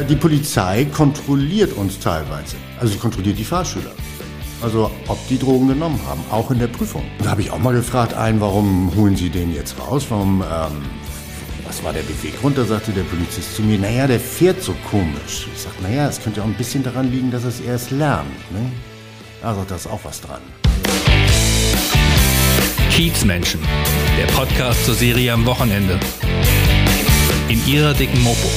Äh, Die Polizei kontrolliert uns teilweise. Also sie kontrolliert die Fahrschüler. Also ob die Drogen genommen haben, auch in der Prüfung. Da habe ich auch mal gefragt, einen, warum holen Sie den jetzt raus? Warum, ähm, was war der Beweggrund? Da sagte der Polizist zu mir, naja, der fährt so komisch. Ich sag, naja, es könnte auch ein bisschen daran liegen, dass er es erst lernt. Ne? Also da ist auch was dran. Kiezmenschen, der Podcast zur Serie am Wochenende. In ihrer dicken Mopo.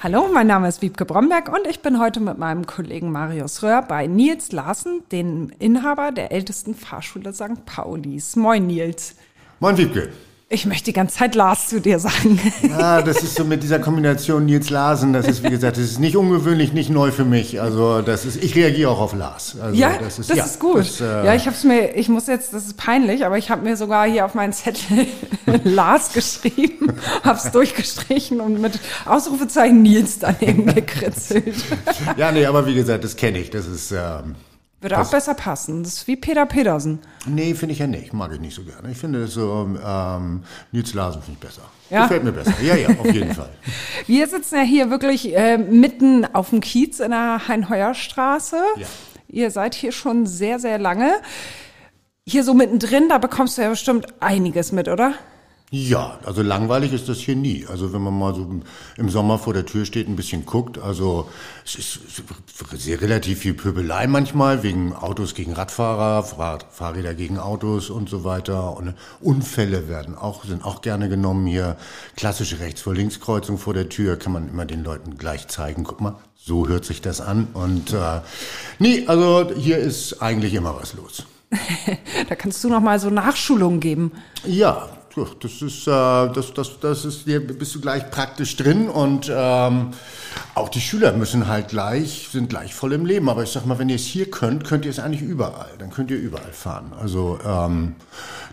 Hallo, mein Name ist Wiebke Bromberg und ich bin heute mit meinem Kollegen Marius Röhr bei Nils Larsen, dem Inhaber der ältesten Fahrschule St. Paulis. Moin Nils. Moin Wiebke. Ich möchte die ganze Zeit Lars zu dir sagen. Ja, das ist so mit dieser Kombination Nils Larsen, das ist wie gesagt, das ist nicht ungewöhnlich, nicht neu für mich. Also das ist, ich reagiere auch auf Lars. Also, ja, das ist, ja, gut. das, äh, ja, ich habe es mir, ich muss jetzt, das ist peinlich, aber ich habe mir sogar hier auf meinen Zettel Lars geschrieben, habe es durchgestrichen und mit Ausrufezeichen Nils daneben gekritzelt. Ja, nee, aber wie gesagt, das kenne ich. Das ist, ähm, Würde auch besser passen. Das ist wie Peter Pedersen. nee, finde ich ja nicht. Mag ich nicht so gerne. Ich finde so, ähm, Nils Larsen finde ich besser. Ja? Gefällt mir besser. Ja, ja, auf jeden Fall. Wir sitzen ja hier wirklich äh, mitten auf dem Kiez in der Heinheuerstraße. Ja. Ihr seid hier schon sehr, sehr lange. Hier so mittendrin, da bekommst du ja bestimmt einiges mit, oder? Ja, also langweilig ist das hier nie. Also wenn man mal so im Sommer vor der Tür steht, ein bisschen guckt, also es ist sehr relativ viel Pöbelei manchmal, wegen Autos gegen Radfahrer, Fahr- Fahrräder gegen Autos und so weiter. Und Unfälle werden auch, sind auch gerne genommen hier. Klassische Rechts- vor Linkskreuzung vor der Tür kann man immer den Leuten gleich zeigen. Guck mal, so hört sich das an. Und äh, nee, also hier ist eigentlich immer was los. Da kannst du noch mal so Nachschulungen geben. Ja, das ist, äh, das, das, das ist, hier bist du gleich praktisch drin und ähm, auch die Schüler müssen halt gleich, sind gleich voll im Leben. Aber ich sag mal, wenn ihr es hier könnt, könnt ihr es eigentlich überall. Dann könnt ihr überall fahren. Also ähm,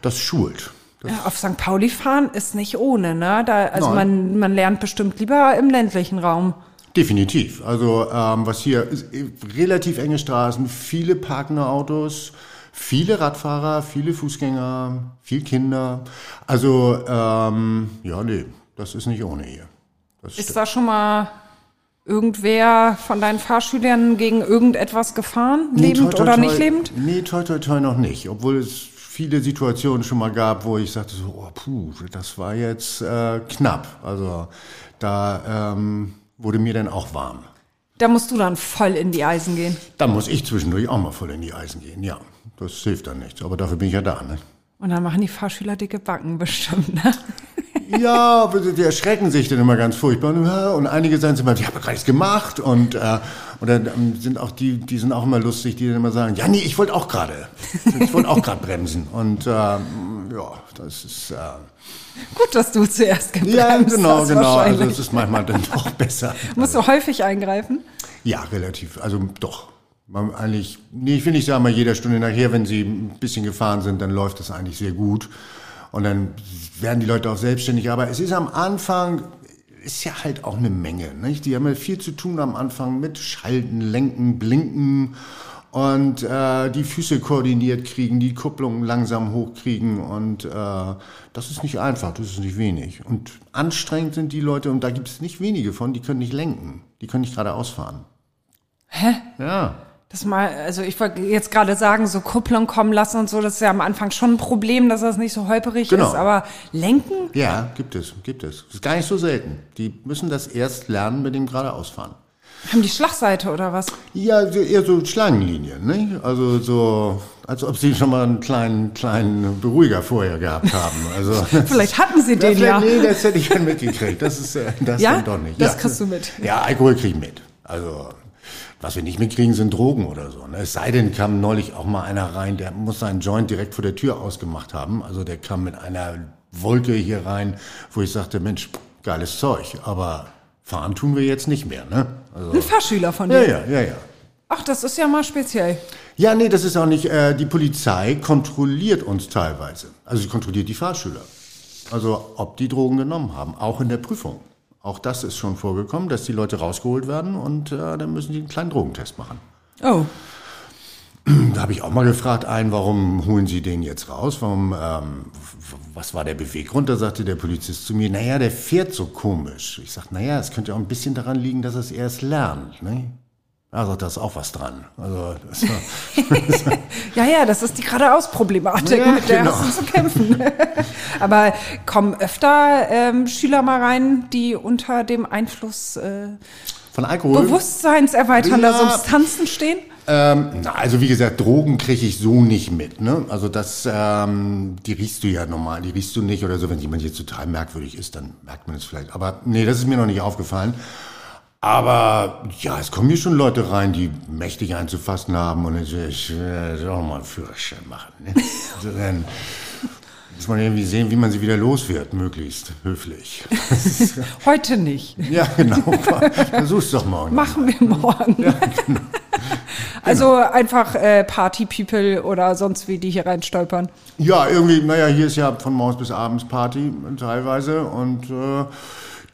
das schult. Das, Ja, auf St. Pauli fahren ist nicht ohne, ne? Da, also Nein. man, man lernt bestimmt lieber im ländlichen Raum. Definitiv. Also ähm, was hier ist, relativ enge Straßen, viele parkende Autos, viele Radfahrer, viele Fußgänger, viel Kinder. Also ähm, ja, nee, das ist nicht ohne hier. Das Ist da schon mal irgendwer von deinen Fahrschülern gegen irgendetwas gefahren? Nee, lebend toi, toi, oder toi. nicht lebend? Nee, toi, toi, toi noch nicht. Obwohl es viele Situationen schon mal gab, wo ich sagte so, oh, puh, das war jetzt äh, knapp. Also da ähm, wurde mir dann auch warm. Da musst du dann voll in die Eisen gehen. Da muss ich zwischendurch auch mal voll in die Eisen gehen. Ja, das hilft dann nichts. Aber dafür bin ich ja da. Ne? Und dann machen die Fahrschüler dicke Backen bestimmt, ne? Ja, die erschrecken sich dann immer ganz furchtbar. Und, Und einige sagen immer, ich habe gar nichts gemacht. Und, äh, und dann ähm, sind auch die, die sind auch immer lustig, die dann immer sagen, ja, nee, ich wollte auch gerade. Ich wollte auch gerade bremsen. Und ähm, ja, das ist... Äh, Gut, dass du zuerst gebremst ja, genau, hast, genau. Also wahrscheinlich. es ist manchmal dann doch besser. Musst du häufig eingreifen? Ja, relativ. Also doch. Man eigentlich, nee, ich will nicht sagen, mal jeder Stunde nachher, wenn sie ein bisschen gefahren sind, dann läuft das eigentlich sehr gut. Und dann werden die Leute auch selbstständig. Aber es ist am Anfang, ist ja halt auch eine Menge. Nicht? Die haben ja viel zu tun am Anfang mit Schalten, Lenken, Blinken und äh, die Füße koordiniert kriegen, die Kupplung langsam hochkriegen. Und äh, das ist nicht einfach, das ist nicht wenig. Und anstrengend sind die Leute, und da gibt es nicht wenige von, die können nicht lenken. Die können nicht geradeaus fahren. Hä? Ja. Das mal, also ich wollte jetzt gerade sagen, so Kupplung kommen lassen und so, das ist ja am Anfang schon ein Problem, dass das nicht so holperig Genau. ist, aber lenken? Ja, gibt es, gibt es. Das ist gar nicht so selten. Die müssen das erst lernen mit dem geradeausfahren. Haben die Schlagseite oder was? Ja, eher so Schlangenlinien, ne? Also so, als ob sie schon mal einen kleinen, kleinen Beruhiger vorher gehabt haben. Also Vielleicht hatten sie den ja. Nee, das hätte ich schon mitgekriegt. Das ist äh, das Ja? dann doch nicht. Das kriegst du mit. Ja, Alkohol krieg ich mit. Also was wir nicht mitkriegen, sind Drogen oder so. Ne? Es sei denn, kam neulich auch mal einer rein, der muss seinen Joint direkt vor der Tür ausgemacht haben. Also der kam mit einer Wolke hier rein, wo ich sagte, Mensch, geiles Zeug. Aber fahren tun wir jetzt nicht mehr, ne? Also, Ein Fahrschüler von ja, dir. ja, ja, ja. Ach, das ist ja mal speziell. Ja, nee, das ist auch nicht, äh, die Polizei kontrolliert uns teilweise. Also sie kontrolliert die Fahrschüler. Also ob die Drogen genommen haben, auch in der Prüfung. Auch das ist schon vorgekommen, dass die Leute rausgeholt werden und äh, dann müssen die einen kleinen Drogentest machen. Oh. da habe ich auch mal gefragt, einen, warum holen Sie den jetzt raus? Warum, ähm, was war der Beweggrund? Da sagte der Polizist zu mir, naja, der fährt so komisch. Ich sag, naja, es könnte auch ein bisschen daran liegen, dass er es erst lernt. Ne? Also da ist auch was dran. Also, das war, ja, ja, das ist die geradeaus-Problematik, Ja, mit der genau. hast du zu kämpfen. Aber kommen öfter ähm, Schüler mal rein, die unter dem Einfluss äh, von Alkohol. bewusstseinserweiternder Ja. Substanzen stehen? Ähm, na, also wie gesagt, Drogen kriege ich so nicht mit. Ne? Also das, ähm, die riechst du ja normal, die riechst du nicht oder so. Wenn jemand jetzt total merkwürdig ist, dann merkt man es vielleicht. Aber nee, das ist mir noch nicht aufgefallen. Aber ja, es kommen hier schon Leute rein, die mächtig einzufassen haben und ich, ich will auch mal einen Führerschein machen. Ne? Also dann muss man irgendwie sehen, wie man sie wieder los wird, möglichst höflich. Heute nicht. ja, genau. Versuch's doch morgen. Machen wir morgen. genau. Also einfach äh, Party-People oder sonst wie, die hier reinstolpern. Ja, irgendwie, naja, hier ist ja von morgens bis abends Party teilweise und äh,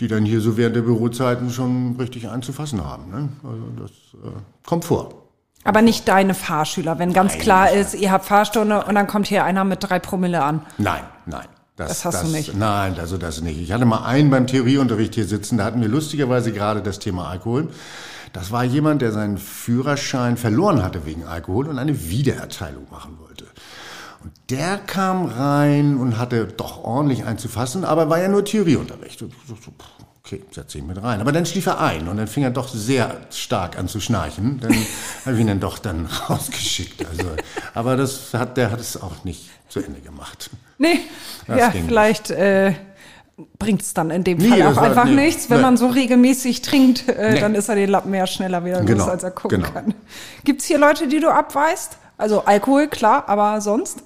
die dann hier so während der Bürozeiten schon richtig einzufassen haben. Ne? Also das äh, kommt vor. Aber nicht deine Fahrschüler, wenn ganz Nein, klar ist, ihr habt Fahrstunde und dann kommt hier einer mit drei Promille an. Nein, nein. Das hast du nicht. Nein, also das nicht. Ich hatte mal einen beim Theorieunterricht hier sitzen, da hatten wir lustigerweise gerade das Thema Alkohol. Das war jemand, der seinen Führerschein verloren hatte wegen Alkohol und eine Wiedererteilung machen wollte. Und der kam rein und hatte doch ordentlich einzufassen, aber war ja nur Theorieunterricht. Okay, setze ich mit rein. Aber dann schlief er ein und dann fing er doch sehr stark an zu schnarchen. Dann habe ich ihn dann doch dann rausgeschickt. Also, aber das hat, der hat es auch nicht zu Ende gemacht. Nee, Das ja, vielleicht äh, bringt es dann in dem Nee, Fall auch einfach nee, nichts. Wenn nee. man so regelmäßig trinkt, äh, dann ist er den Lappen ja schneller wieder Genau, los, als er gucken genau. kann. Gibt's hier Leute, die du abweist? Also Alkohol, klar, aber sonst?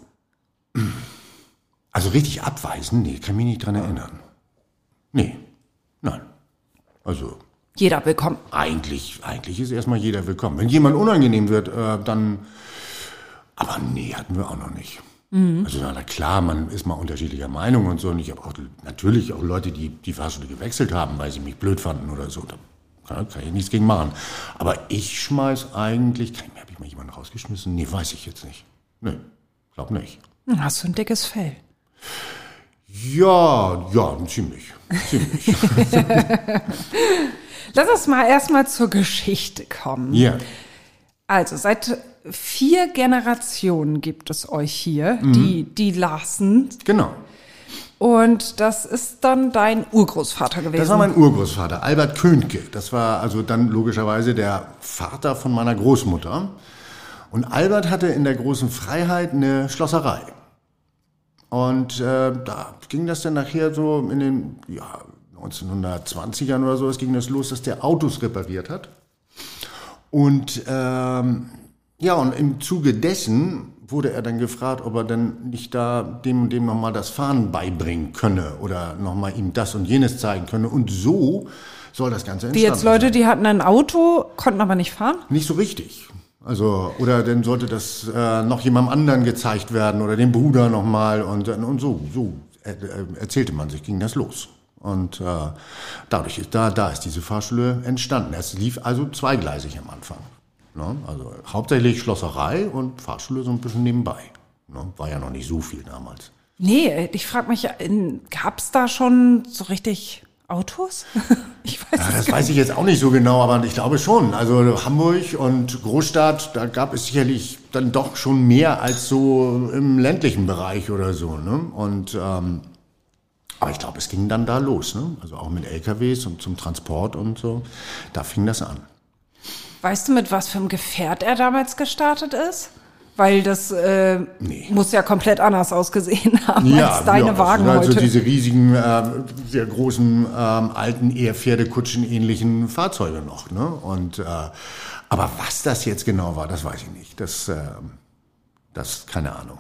Also richtig abweisen? Nee, kann mich nicht dran erinnern. Nee, nein. Also Jeder willkommen. eigentlich, eigentlich ist erstmal jeder willkommen. Wenn jemand unangenehm wird, äh, dann. Aber nee, hatten wir auch noch nicht. Also na klar, man ist mal unterschiedlicher Meinung und so. Und ich habe auch natürlich auch Leute, die die Fahrschule gewechselt haben, weil sie mich blöd fanden oder so. Da kann, kann ich nichts gegen machen. Aber ich schmeiß eigentlich. Habe ich mal jemanden rausgeschmissen? Nee, weiß ich jetzt nicht. Nee, glaub nicht. Hm, Hast du ein dickes Fell? Ja, ja, ziemlich. Ziemlich. Lass uns mal erstmal zur Geschichte kommen. ja. Also, seit vier Generationen gibt es euch hier, Mhm. die, die Larsen. Genau. Und das ist dann dein Urgroßvater gewesen. Das war mein Urgroßvater, Albert Könke. Das war also dann logischerweise der Vater von meiner Großmutter. Und Albert hatte in der großen Freiheit eine Schlosserei. Und äh, da ging das dann nachher so in den ja, 1920ern oder so, es ging das los, dass der Autos repariert hat. Und ähm, ja, und im Zuge dessen wurde er dann gefragt, ob er dann nicht da dem und dem nochmal das Fahren beibringen könne oder nochmal ihm das und jenes zeigen könne. Und so soll das Ganze Wie entstanden jetzt Leute, sein. die hatten ein Auto, konnten aber nicht fahren? Nicht so richtig. Also, oder dann sollte das äh, noch jemandem anderen gezeigt werden oder dem Bruder nochmal und, und so, so äh, äh, erzählte man sich, ging das los. Und äh, dadurch ist, da, da ist diese Fahrschule entstanden. Es lief also zweigleisig am Anfang. Ne? Also hauptsächlich Schlosserei und Fahrschule so ein bisschen nebenbei. Ne? War ja noch nicht so viel damals. Nee, ich frage mich, gab es da schon so richtig Autos? ich weiß Ja, das weiß ich jetzt auch nicht so genau, aber ich glaube schon. Also Hamburg und Großstadt, da gab es sicherlich dann doch schon mehr als so im ländlichen Bereich oder so. Ne? Und ähm, aber ich glaube, es ging dann da los. Ne? Also auch mit LKWs und zum Transport und so. Da fing das an. Weißt du, mit was für einem Gefährt er damals gestartet ist? Weil das äh, Nee. muss ja komplett anders ausgesehen haben als deine das Wagen sind also heute. diese riesigen, äh, sehr großen, ähm, alten, eher Pferdekutschen-ähnlichen Fahrzeuge noch. Ne? Und, äh, aber was das jetzt genau war, das weiß ich nicht. Das, äh, das keine Ahnung.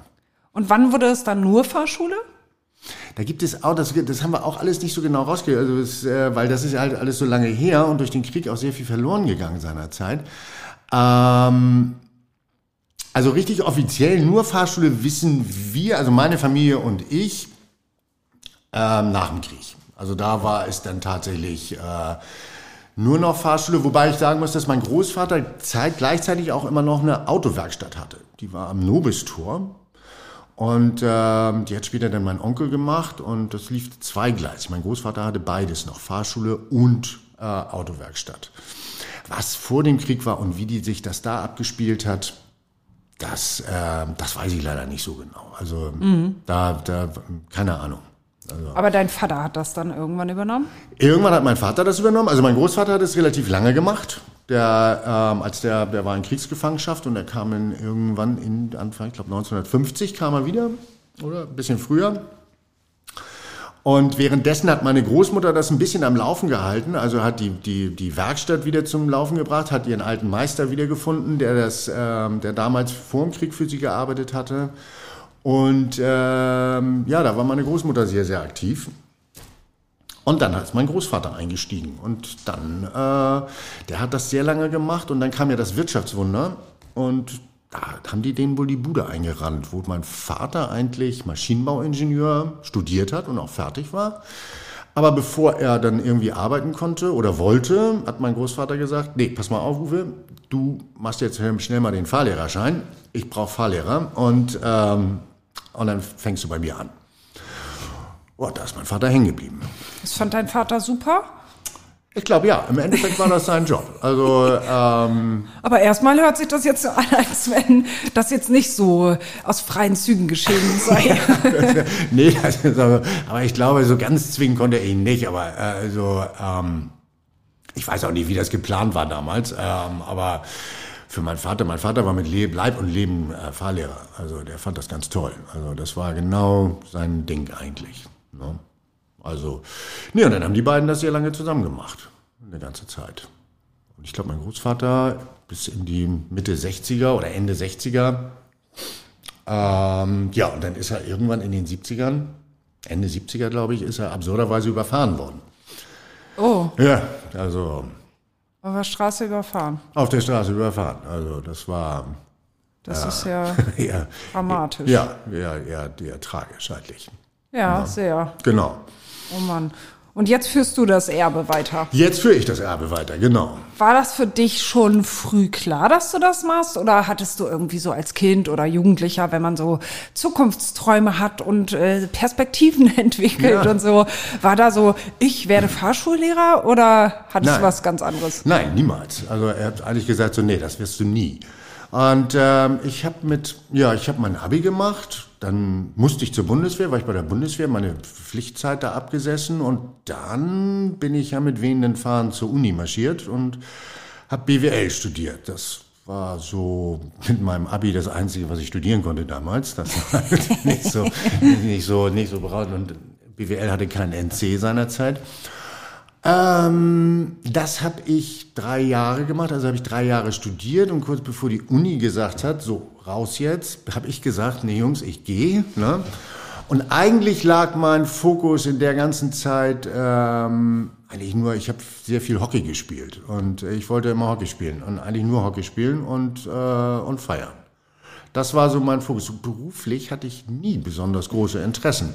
Und wann wurde es dann nur Fahrschule? Da gibt es auch, das, das haben wir auch alles nicht so genau rausgekriegt, also es, äh, weil das ist ja halt alles so lange her und durch den Krieg auch sehr viel verloren gegangen seinerzeit. Ähm, also richtig offiziell nur Fahrschule wissen wir, also meine Familie und ich, ähm, nach dem Krieg. Also da war es dann tatsächlich, äh, nur noch Fahrschule, wobei ich sagen muss, dass mein Großvater zeit, gleichzeitig auch immer noch eine Autowerkstatt hatte. Die war am Nobistor. Und ähm, die hat später dann mein Onkel gemacht und das lief zweigleisig. Mein Großvater hatte beides noch, Fahrschule und äh, Autowerkstatt. Was vor dem Krieg war und wie die sich das da abgespielt hat, das, äh, das weiß ich leider nicht so genau. Also mhm. da, da, keine Ahnung. Also, Aber dein Vater hat das dann irgendwann übernommen? Irgendwann hat mein Vater das übernommen. Also mein Großvater hat es relativ lange gemacht. Der, ähm, als der, der war in Kriegsgefangenschaft und er kam in, irgendwann in Anfang, ich glaube 1950 kam er wieder oder ein bisschen früher. Und währenddessen hat meine Großmutter das ein bisschen am Laufen gehalten, also hat die, die, die Werkstatt wieder zum Laufen gebracht, hat ihren alten Meister wiedergefunden, der, das, ähm, der damals vor dem Krieg für sie gearbeitet hatte. Und ähm, ja, da war meine Großmutter sehr, sehr aktiv. Und dann ist mein Großvater eingestiegen. Und dann, äh, der hat das sehr lange gemacht. Und dann kam ja das Wirtschaftswunder. Und da haben die denen wohl die Bude eingerannt, wo mein Vater eigentlich Maschinenbauingenieur studiert hat und auch fertig war. Aber bevor er dann irgendwie arbeiten konnte oder wollte, hat mein Großvater gesagt, nee, pass mal auf, Uwe, du machst jetzt schnell mal den Fahrlehrerschein. Ich brauche Fahrlehrer und, ähm, und dann fängst du bei mir an. Oh, da ist mein Vater hängen geblieben. Das fand dein Vater super? Ich glaube ja, im Endeffekt war das sein Job. Also, ähm, Aber erstmal hört sich das jetzt so an, als wenn das jetzt nicht so aus freien Zügen geschehen sei. nee, aber, aber ich glaube, so ganz zwingen konnte er ihn nicht. Aber äh, also, ähm, ich weiß auch nicht, wie das geplant war damals. Ähm, aber für meinen Vater, mein Vater war mit Leib und Leben äh, Fahrlehrer. Also der fand das ganz toll. Also das war genau sein Ding eigentlich. Ne? Also, nee, und dann haben die beiden das sehr lange zusammen gemacht. Eine ganze Zeit. Und ich glaube, mein Großvater bis in die Mitte 60er oder Ende 60er. Ähm, ja, und dann ist er irgendwann in den 70ern, Ende 70er, glaube ich, ist er absurderweise überfahren worden. Oh. Ja, also. Auf der Straße überfahren. Auf der Straße überfahren. Also, das war. Das äh, ist ja, ja dramatisch. Ja, ja, ja, ja, tragisch eigentlich. Ja, ja, sehr. Genau. Oh Mann. Und jetzt führst du das Erbe weiter. Jetzt führe ich das Erbe weiter, genau. War das für dich schon früh klar, dass du das machst? Oder hattest du irgendwie so als Kind oder Jugendlicher, wenn man so Zukunftsträume hat und äh, Perspektiven entwickelt ja. und so, war da so, ich werde Fahrschullehrer oder hattest Nein. du was ganz anderes? Nein, niemals. Also er hat eigentlich gesagt so, nee, das wirst du nie. Und ähm, ich habe mit, ja, ich habe mein Abi gemacht dann musste ich zur Bundeswehr, war ich bei der Bundeswehr, meine Pflichtzeit da abgesessen und dann bin ich ja mit wehenden Fahnen zur Uni marschiert und habe BWL studiert. Das war so mit meinem Abi das Einzige, was ich studieren konnte damals. Das war nicht so, nicht so, nicht so bereit und BWL hatte keinen NC seinerzeit. Ähm, das habe ich drei Jahre gemacht, also habe ich drei Jahre studiert und kurz bevor die Uni gesagt hat, so raus jetzt, habe ich gesagt, nee Jungs, ich gehe. Ne? Und eigentlich lag mein Fokus in der ganzen Zeit ähm, eigentlich nur, ich habe sehr viel Hockey gespielt und ich wollte immer Hockey spielen und eigentlich nur Hockey spielen und, äh, und feiern. Das war so mein Fokus. Beruflich hatte ich nie besonders große Interessen.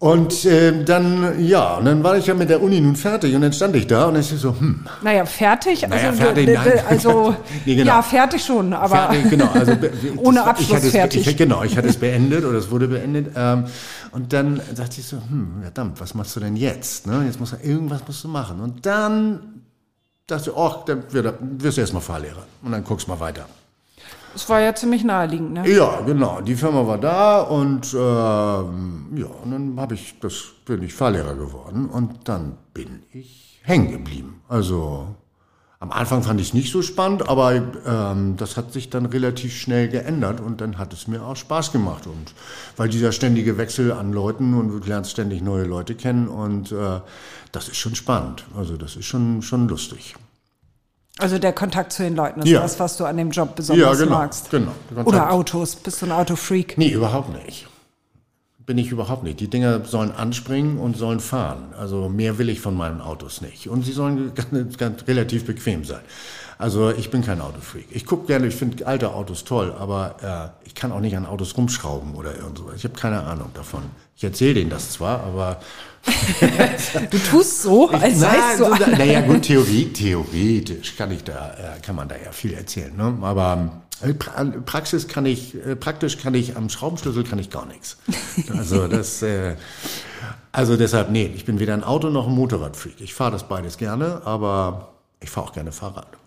Und äh, dann, ja, und dann war ich ja mit der Uni nun fertig und dann stand ich da und ich so, hm. Naja, fertig? Also, naja, fertig, nein. also nee, genau. ja, fertig schon, aber fertig, genau, also, ohne Abschluss ich fertig. Ich, genau, ich hatte es beendet oder es wurde beendet. Ähm, und dann dachte ich so, hm, verdammt, was machst du denn jetzt? Ne? Jetzt muss irgendwas musst du machen. Und dann dachte ich, ach, dann wirst du erstmal Fahrlehrer und dann guckst mal weiter. Es war ja ziemlich naheliegend, ne? Ja, genau. Die Firma war da und ähm, ja, und dann habe ich das bin ich Fahrlehrer geworden und dann bin ich hängen geblieben. Also am Anfang fand ich es nicht so spannend, aber ähm, das hat sich dann relativ schnell geändert und dann hat es mir auch Spaß gemacht. Und weil dieser ständige Wechsel an Leuten und du lernst ständig neue Leute kennen und äh, das ist schon spannend. Also das ist schon, schon lustig. Also der Kontakt zu den Leuten ist ja. das, was du an dem Job besonders ja, genau, magst. Genau. Oder Autos. Bist du ein Autofreak? Nee, überhaupt nicht. Bin ich überhaupt nicht. Die Dinger sollen anspringen und sollen fahren. Also mehr will ich von meinen Autos nicht. Und sie sollen ganz, ganz relativ bequem sein. Also ich bin kein Autofreak. Ich gucke gerne, ich finde alte Autos toll, aber äh, ich kann auch nicht an Autos rumschrauben oder irgend sowas. Ich habe keine Ahnung davon. Ich erzähle denen das zwar, aber du tust so, als seist du. so, naja, gut, Theorie, theoretisch kann ich da, äh, kann man da ja viel erzählen, ne? Aber äh, Praxis kann ich, äh, praktisch kann ich am Schraubenschlüssel kann ich gar nichts. Also das, äh, also deshalb, nee, ich bin weder ein Auto noch ein Motorradfreak. Ich fahre das beides gerne, aber ich fahre auch gerne Fahrrad.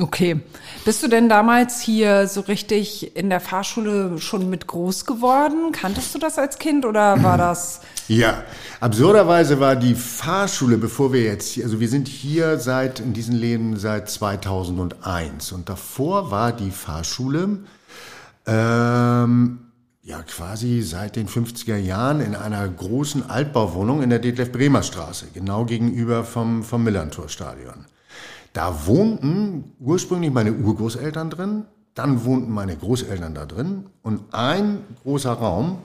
Okay. Bist du denn damals hier so richtig in der Fahrschule schon mit groß geworden? Kanntest du das als Kind oder war das? Ja, absurderweise war die Fahrschule, bevor wir jetzt, also wir sind hier seit, in diesen Läden seit 2001 und davor war die Fahrschule, ähm, ja quasi seit den 50er Jahren in einer großen Altbauwohnung in der Detlef Bremer Straße, genau gegenüber vom, vom Millantor-Stadion. Da wohnten ursprünglich meine Urgroßeltern drin, dann wohnten meine Großeltern da drin und ein großer Raum,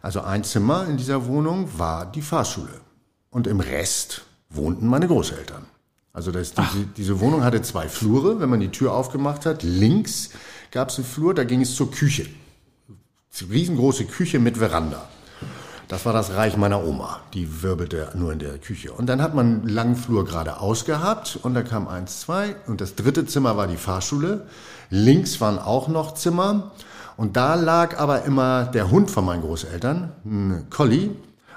also ein Zimmer in dieser Wohnung, war die Fahrschule. Und im Rest wohnten meine Großeltern. Also das, diese, diese Wohnung hatte zwei Flure. Wenn man die Tür aufgemacht hat, links gab es einen Flur, da ging es zur Küche. Riesengroße Küche mit Veranda. Das war das Reich meiner Oma. Die wirbelte nur in der Küche. Und dann hat man einen langen Flur geradeaus gehabt und da kam eins, zwei und das dritte Zimmer war die Fahrschule. Links waren auch noch Zimmer und da lag aber immer der Hund von meinen Großeltern, ein Collie.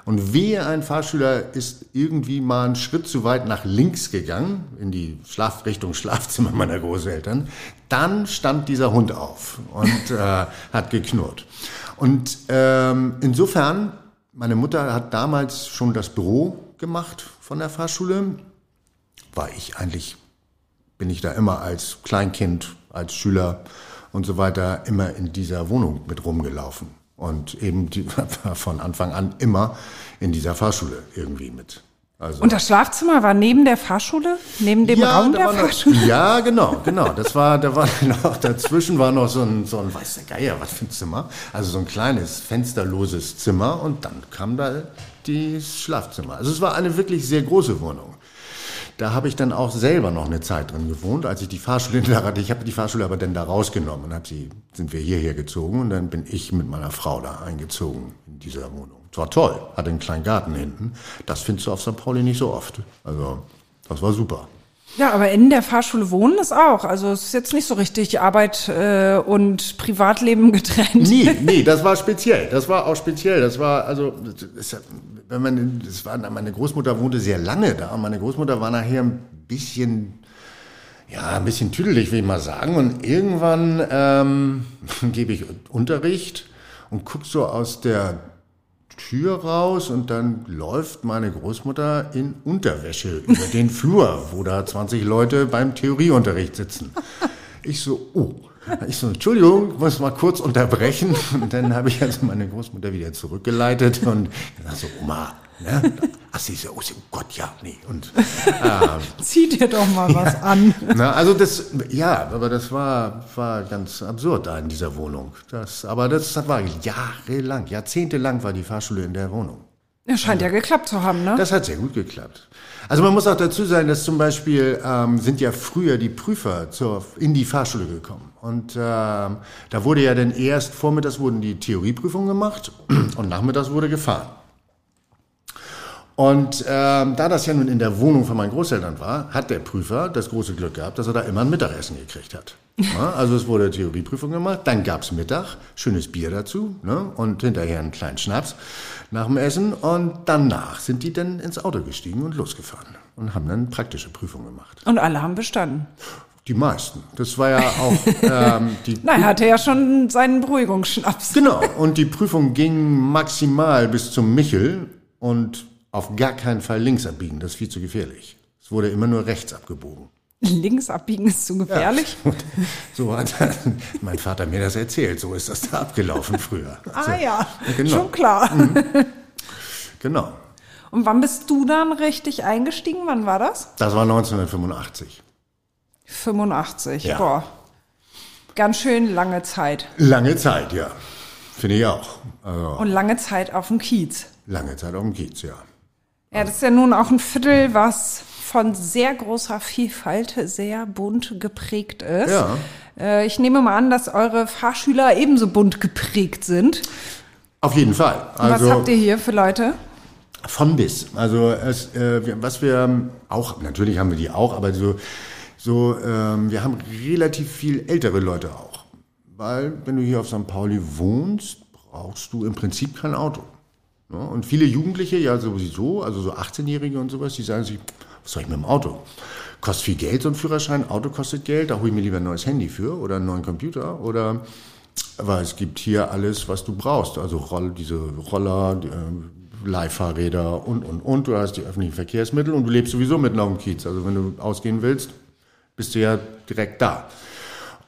Und wehe, ein Fahrschüler ist irgendwie mal einen Schritt zu weit nach links gegangen, in die Schlaf Richtung Schlafzimmer meiner Großeltern, dann stand dieser Hund auf und äh, hat geknurrt. Und ähm, insofern meine Mutter hat damals schon das Büro gemacht von der Fahrschule. War ich eigentlich, bin ich da immer als Kleinkind, als Schüler und so weiter immer in dieser Wohnung mit rumgelaufen. Und eben die, von Anfang an immer in dieser Fahrschule irgendwie mit also, und das Schlafzimmer war neben der Fahrschule? Neben dem ja, Raum der Fahrschule? Noch, ja, genau, genau. Das war, da war noch, dazwischen war noch so ein, so ein, weiß der Geier, was für ein Zimmer. Also so ein kleines, fensterloses Zimmer und dann kam da das Schlafzimmer. Also es war eine wirklich sehr große Wohnung. Da habe ich dann auch selber noch eine Zeit drin gewohnt, als ich die Fahrschule da hatte. Ich habe die Fahrschule aber dann da rausgenommen und hab sie, sind wir hierher gezogen und dann bin ich mit meiner Frau da eingezogen in dieser Wohnung. Es war toll, hatte einen kleinen Garten hinten. Das findest du auf St. Pauli nicht so oft. Also, das war super. Ja, aber in der Fahrschule wohnen ist auch. Also es ist jetzt nicht so richtig Arbeit äh, und Privatleben getrennt. Nee, nee, das war speziell. Das war auch speziell. Das war, also, das, wenn man, das war, meine Großmutter wohnte sehr lange da und meine Großmutter war nachher ein bisschen, ja, ein bisschen tüdelig, will ich mal sagen. Und irgendwann ähm, gebe ich Unterricht und guck so aus der Tür raus und dann läuft meine Großmutter in Unterwäsche über den Flur, wo da 20 Leute beim Theorieunterricht sitzen. Ich so, oh. Ich so, Entschuldigung, muss mal kurz unterbrechen. Und dann habe ich also meine Großmutter wieder zurückgeleitet und gesagt so, Oma, ne? Ach, sie so, oh Gott, ja, nee. Und, äh, Zieh dir doch mal was ja. an. Na, also das, ja, aber das war, war ganz absurd da in dieser Wohnung. Das, aber das, das war jahrelang, jahrzehntelang war die Fahrschule in der Wohnung. Ja, scheint ja geklappt zu haben, ne? Das hat sehr gut geklappt. Also man muss auch dazu sagen, dass zum Beispiel ähm, sind ja früher die Prüfer zur, in die Fahrschule gekommen. Und ähm, da wurde ja dann erst vormittags wurden die Theorieprüfungen gemacht und nachmittags wurde gefahren. Und ähm, da das ja nun in der Wohnung von meinen Großeltern war, hat der Prüfer das große Glück gehabt, dass er da immer ein Mittagessen gekriegt hat. Ja, also es wurde Theorieprüfung gemacht, dann gab's Mittag, schönes Bier dazu ne, und hinterher einen kleinen Schnaps nach dem Essen. Und danach sind die dann ins Auto gestiegen und losgefahren und haben dann praktische Prüfungen gemacht. Und alle haben bestanden. Die meisten. Das war ja auch ähm, die. Nein, er hatte ja schon seinen Beruhigungsschnaps. Genau. Und die Prüfung ging maximal bis zum Michel und auf gar keinen Fall links abbiegen, das ist viel zu gefährlich. Es wurde immer nur rechts abgebogen. Links abbiegen ist zu gefährlich? Ja. So hat mein Vater mir das erzählt. So ist das da abgelaufen früher. Ah so. ja, genau. schon klar. Mhm. Genau. Und wann bist du dann richtig eingestiegen? Wann war das? Das war 1985. 85, ja. boah. Ganz schön lange Zeit. Lange Zeit, ja. Finde ich auch. Also Und lange Zeit auf dem Kiez. Lange Zeit auf dem Kiez, ja. Ja, das ist ja nun auch ein Viertel, was von sehr großer Vielfalt sehr bunt geprägt ist. Ja. Äh, ich nehme mal an, dass eure Fahrschüler ebenso bunt geprägt sind. Auf jeden Fall. Also, was habt ihr hier für Leute? Von bis. Also es, äh, was wir auch, natürlich haben wir die auch, aber so, so ähm, wir haben relativ viel ältere Leute auch. Weil wenn du hier auf St. Pauli wohnst, brauchst du im Prinzip kein Auto. Ne? Und viele Jugendliche, ja sowieso, also so 18-Jährige und sowas, die sagen sich, was soll ich mit dem Auto? Kostet viel Geld, so ein Führerschein, Auto kostet Geld, da hole ich mir lieber ein neues Handy für oder einen neuen Computer oder aber es gibt hier alles, was du brauchst. Also Roll, diese Roller, die, äh, Leihfahrräder und, und, und. Du hast die öffentlichen Verkehrsmittel und du lebst sowieso mitten auf dem Kiez. Also wenn du ausgehen willst, bist du ja direkt da.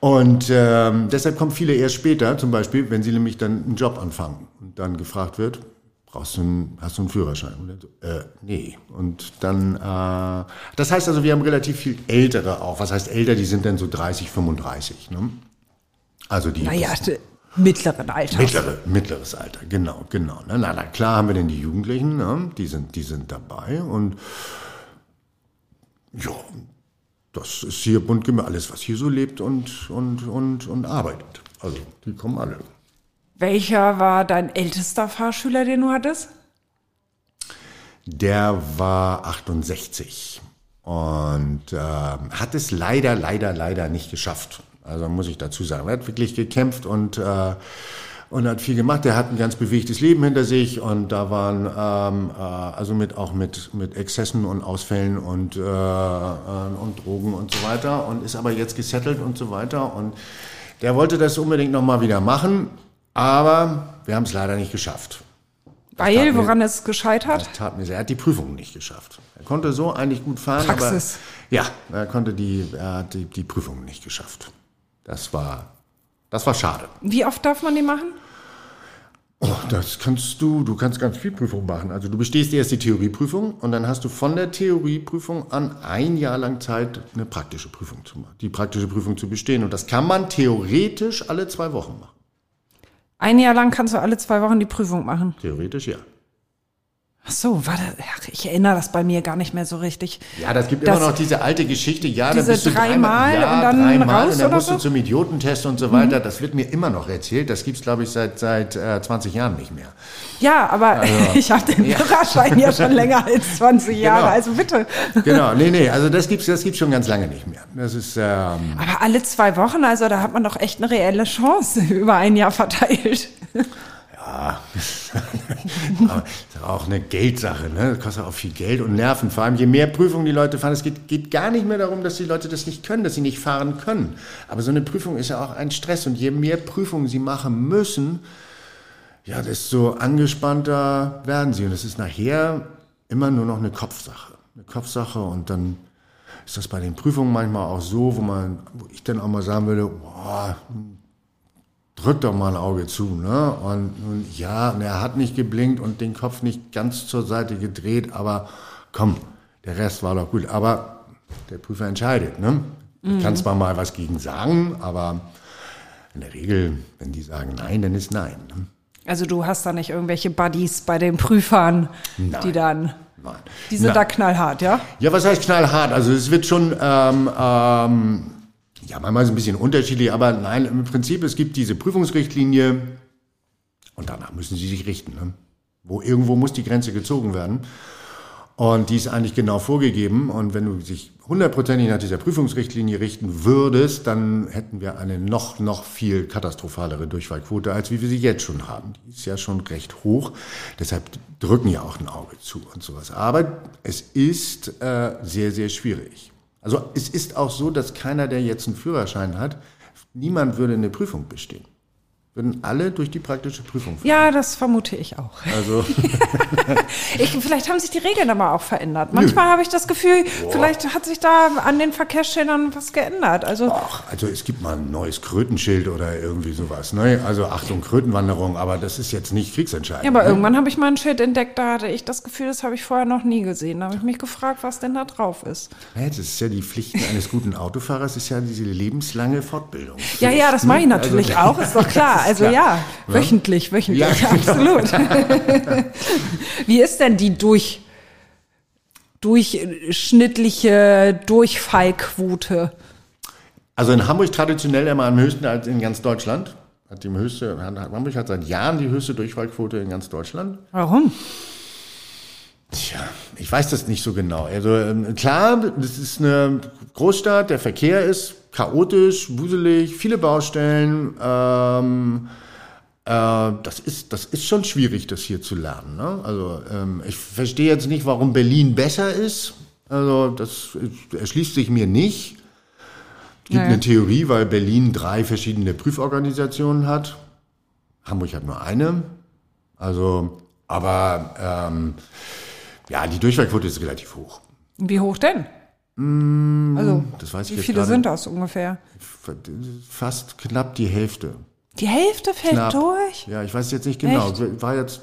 Und ähm, deshalb kommen viele erst später, zum Beispiel, wenn sie nämlich dann einen Job anfangen und dann gefragt wird, brauchst du einen, hast du einen Führerschein? Und so, äh, nee. Und dann, äh, das heißt also, wir haben relativ viel Ältere auch. Was heißt älter? Die sind dann so 30, 35. Ne? Also die Naja, d- mittleren Alter. Mittlere, mittleres Alter, genau, genau. Ne? Na, na klar haben wir denn die Jugendlichen, ne? die, sind, die sind dabei und ja, das ist hier bunt gemischt, alles, was hier so lebt und, und, und, und arbeitet. Also, die kommen alle. Welcher war dein ältester Fahrschüler, den du hattest? Der war 68 und ähm, hat es leider, leider, leider nicht geschafft. Also muss ich dazu sagen, er hat wirklich gekämpft und äh, und hat viel gemacht. Er hat ein ganz bewegtes Leben hinter sich und da waren ähm, äh, also mit auch mit mit Exzessen und Ausfällen und äh, äh, und Drogen und so weiter und ist aber jetzt gesettelt und so weiter und der wollte das unbedingt noch mal wieder machen, aber wir haben es leider nicht geschafft. Weil, mir- woran es gescheitert? Das tat mir sehr. Er hat die Prüfung nicht geschafft. Er konnte so eigentlich gut fahren, Praxis. aber ja, er konnte die, er hat die, die Prüfung nicht geschafft. Das war, das war schade. Wie oft darf man die machen? Oh, das kannst du, du kannst ganz viel Prüfung machen. Also du bestehst erst die Theorieprüfung und dann hast du von der Theorieprüfung an ein Jahr lang Zeit, eine praktische Prüfung zu machen, die praktische Prüfung zu bestehen. Und das kann man theoretisch alle zwei Wochen machen. Ein Jahr lang kannst du alle zwei Wochen die Prüfung machen. Theoretisch ja. Ach so, warte, ach, ich erinnere das bei mir gar nicht mehr so richtig. Ja, das gibt Das- immer noch diese alte Geschichte. Ja, dann Diese bist du dreimal ja, und dann dreimal raus und dann musst so? Mhm. du zum Idiotentest und so weiter. Das wird mir immer noch erzählt. Das gibt's glaube ich, seit, seit äh, 20 Jahren nicht mehr. Ja, aber ich habe den Führerschein ja schon länger als 20 Jahre, Genau. also bitte. Genau, nee, nee, also das gibt's, das gibt's schon ganz lange nicht mehr. Das ist, ähm, Aber alle zwei Wochen, also da hat man doch echt eine reelle Chance über ein Jahr verteilt. aber ist auch eine Geldsache, ne? Das kostet auch viel Geld und Nerven. Vor allem, je mehr Prüfungen die Leute fahren, es geht, geht gar nicht mehr darum, dass die Leute das nicht können, dass sie nicht fahren können. Aber so eine Prüfung ist ja auch ein Stress und je mehr Prüfungen sie machen müssen, ja, desto angespannter werden sie. Und es ist nachher immer nur noch eine Kopfsache. Eine Kopfsache und dann ist das bei den Prüfungen manchmal auch so, wo man, wo ich dann auch mal sagen würde, boah, drück doch mal ein Auge zu, ne? Und, und ja, und er hat nicht geblinkt und den Kopf nicht ganz zur Seite gedreht, aber komm, der Rest war doch gut. Aber der Prüfer entscheidet, ne? Du kannst zwar mal was gegen sagen, aber in der Regel, wenn die sagen nein, dann ist nein. Ne? Also du hast da nicht irgendwelche Buddies bei den Prüfern, die Nein. dann, Nein. die sind Nein. da knallhart, ja? Ja, was heißt knallhart? Also es wird schon, ähm, ähm, ja, manchmal ist es ein bisschen unterschiedlich, aber nein, im Prinzip, es gibt diese Prüfungsrichtlinie und danach müssen sie sich richten. Ne? Wo irgendwo muss die Grenze gezogen werden. Und die ist eigentlich genau vorgegeben. Und wenn du dich hundertprozentig nach dieser Prüfungsrichtlinie richten würdest, dann hätten wir eine noch, noch viel katastrophalere Durchfallquote, als wie wir sie jetzt schon haben. Die ist ja schon recht hoch. Deshalb drücken ja auch ein Auge zu und sowas. Aber es ist äh, sehr, sehr schwierig. Also es ist auch so, dass keiner, der jetzt einen Führerschein hat, niemand würde eine Prüfung bestehen. Würden alle durch die praktische Prüfung fahren. Ja, das vermute ich auch. Also Ich, vielleicht haben sich die Regeln aber auch verändert. Manchmal habe ich das Gefühl, vielleicht hat sich da an den Verkehrsschildern was geändert. Also Ach, also es gibt mal ein neues Krötenschild oder irgendwie sowas. Ne? Also Achtung, Krötenwanderung, aber das ist jetzt nicht kriegsentscheidend. Ja, aber ne? irgendwann habe ich mal ein Schild entdeckt, da hatte ich das Gefühl, das habe ich vorher noch nie gesehen. Da habe ich mich gefragt, was denn da drauf ist. Ja, das ist ja die Pflicht eines guten Autofahrers, ist ja diese lebenslange Fortbildung. Ja, ja, das mache ich natürlich Also- auch, ist doch klar. Also klar. ja, wöchentlich, wöchentlich, Ja, genau. absolut. Wie ist denn die durch, durchschnittliche Durchfallquote? Also in Hamburg traditionell immer am höchsten als in ganz Deutschland. Hat die höchste, Hamburg hat seit Jahren die höchste Durchfallquote in ganz Deutschland. Warum? Tja, ich weiß das nicht so genau. Also ähm, klar, das ist eine Großstadt, der Verkehr ist chaotisch, wuselig, viele Baustellen. Ähm, äh, das, ist, das ist schon schwierig, das hier zu lernen. Ne? Also ähm, ich verstehe jetzt nicht, warum Berlin besser ist. Also das erschließt sich mir nicht. Es gibt Naja. eine Theorie, weil Berlin drei verschiedene Prüforganisationen hat. Hamburg hat nur eine. Also, aber ähm, ja, die Durchfallquote ist relativ hoch. Wie hoch denn? Also, Das weiß ich wie viele gerade. sind das ungefähr? Fast knapp die Hälfte. Die Hälfte fällt Knapp. durch? Ja, ich weiß jetzt nicht genau. Echt? War jetzt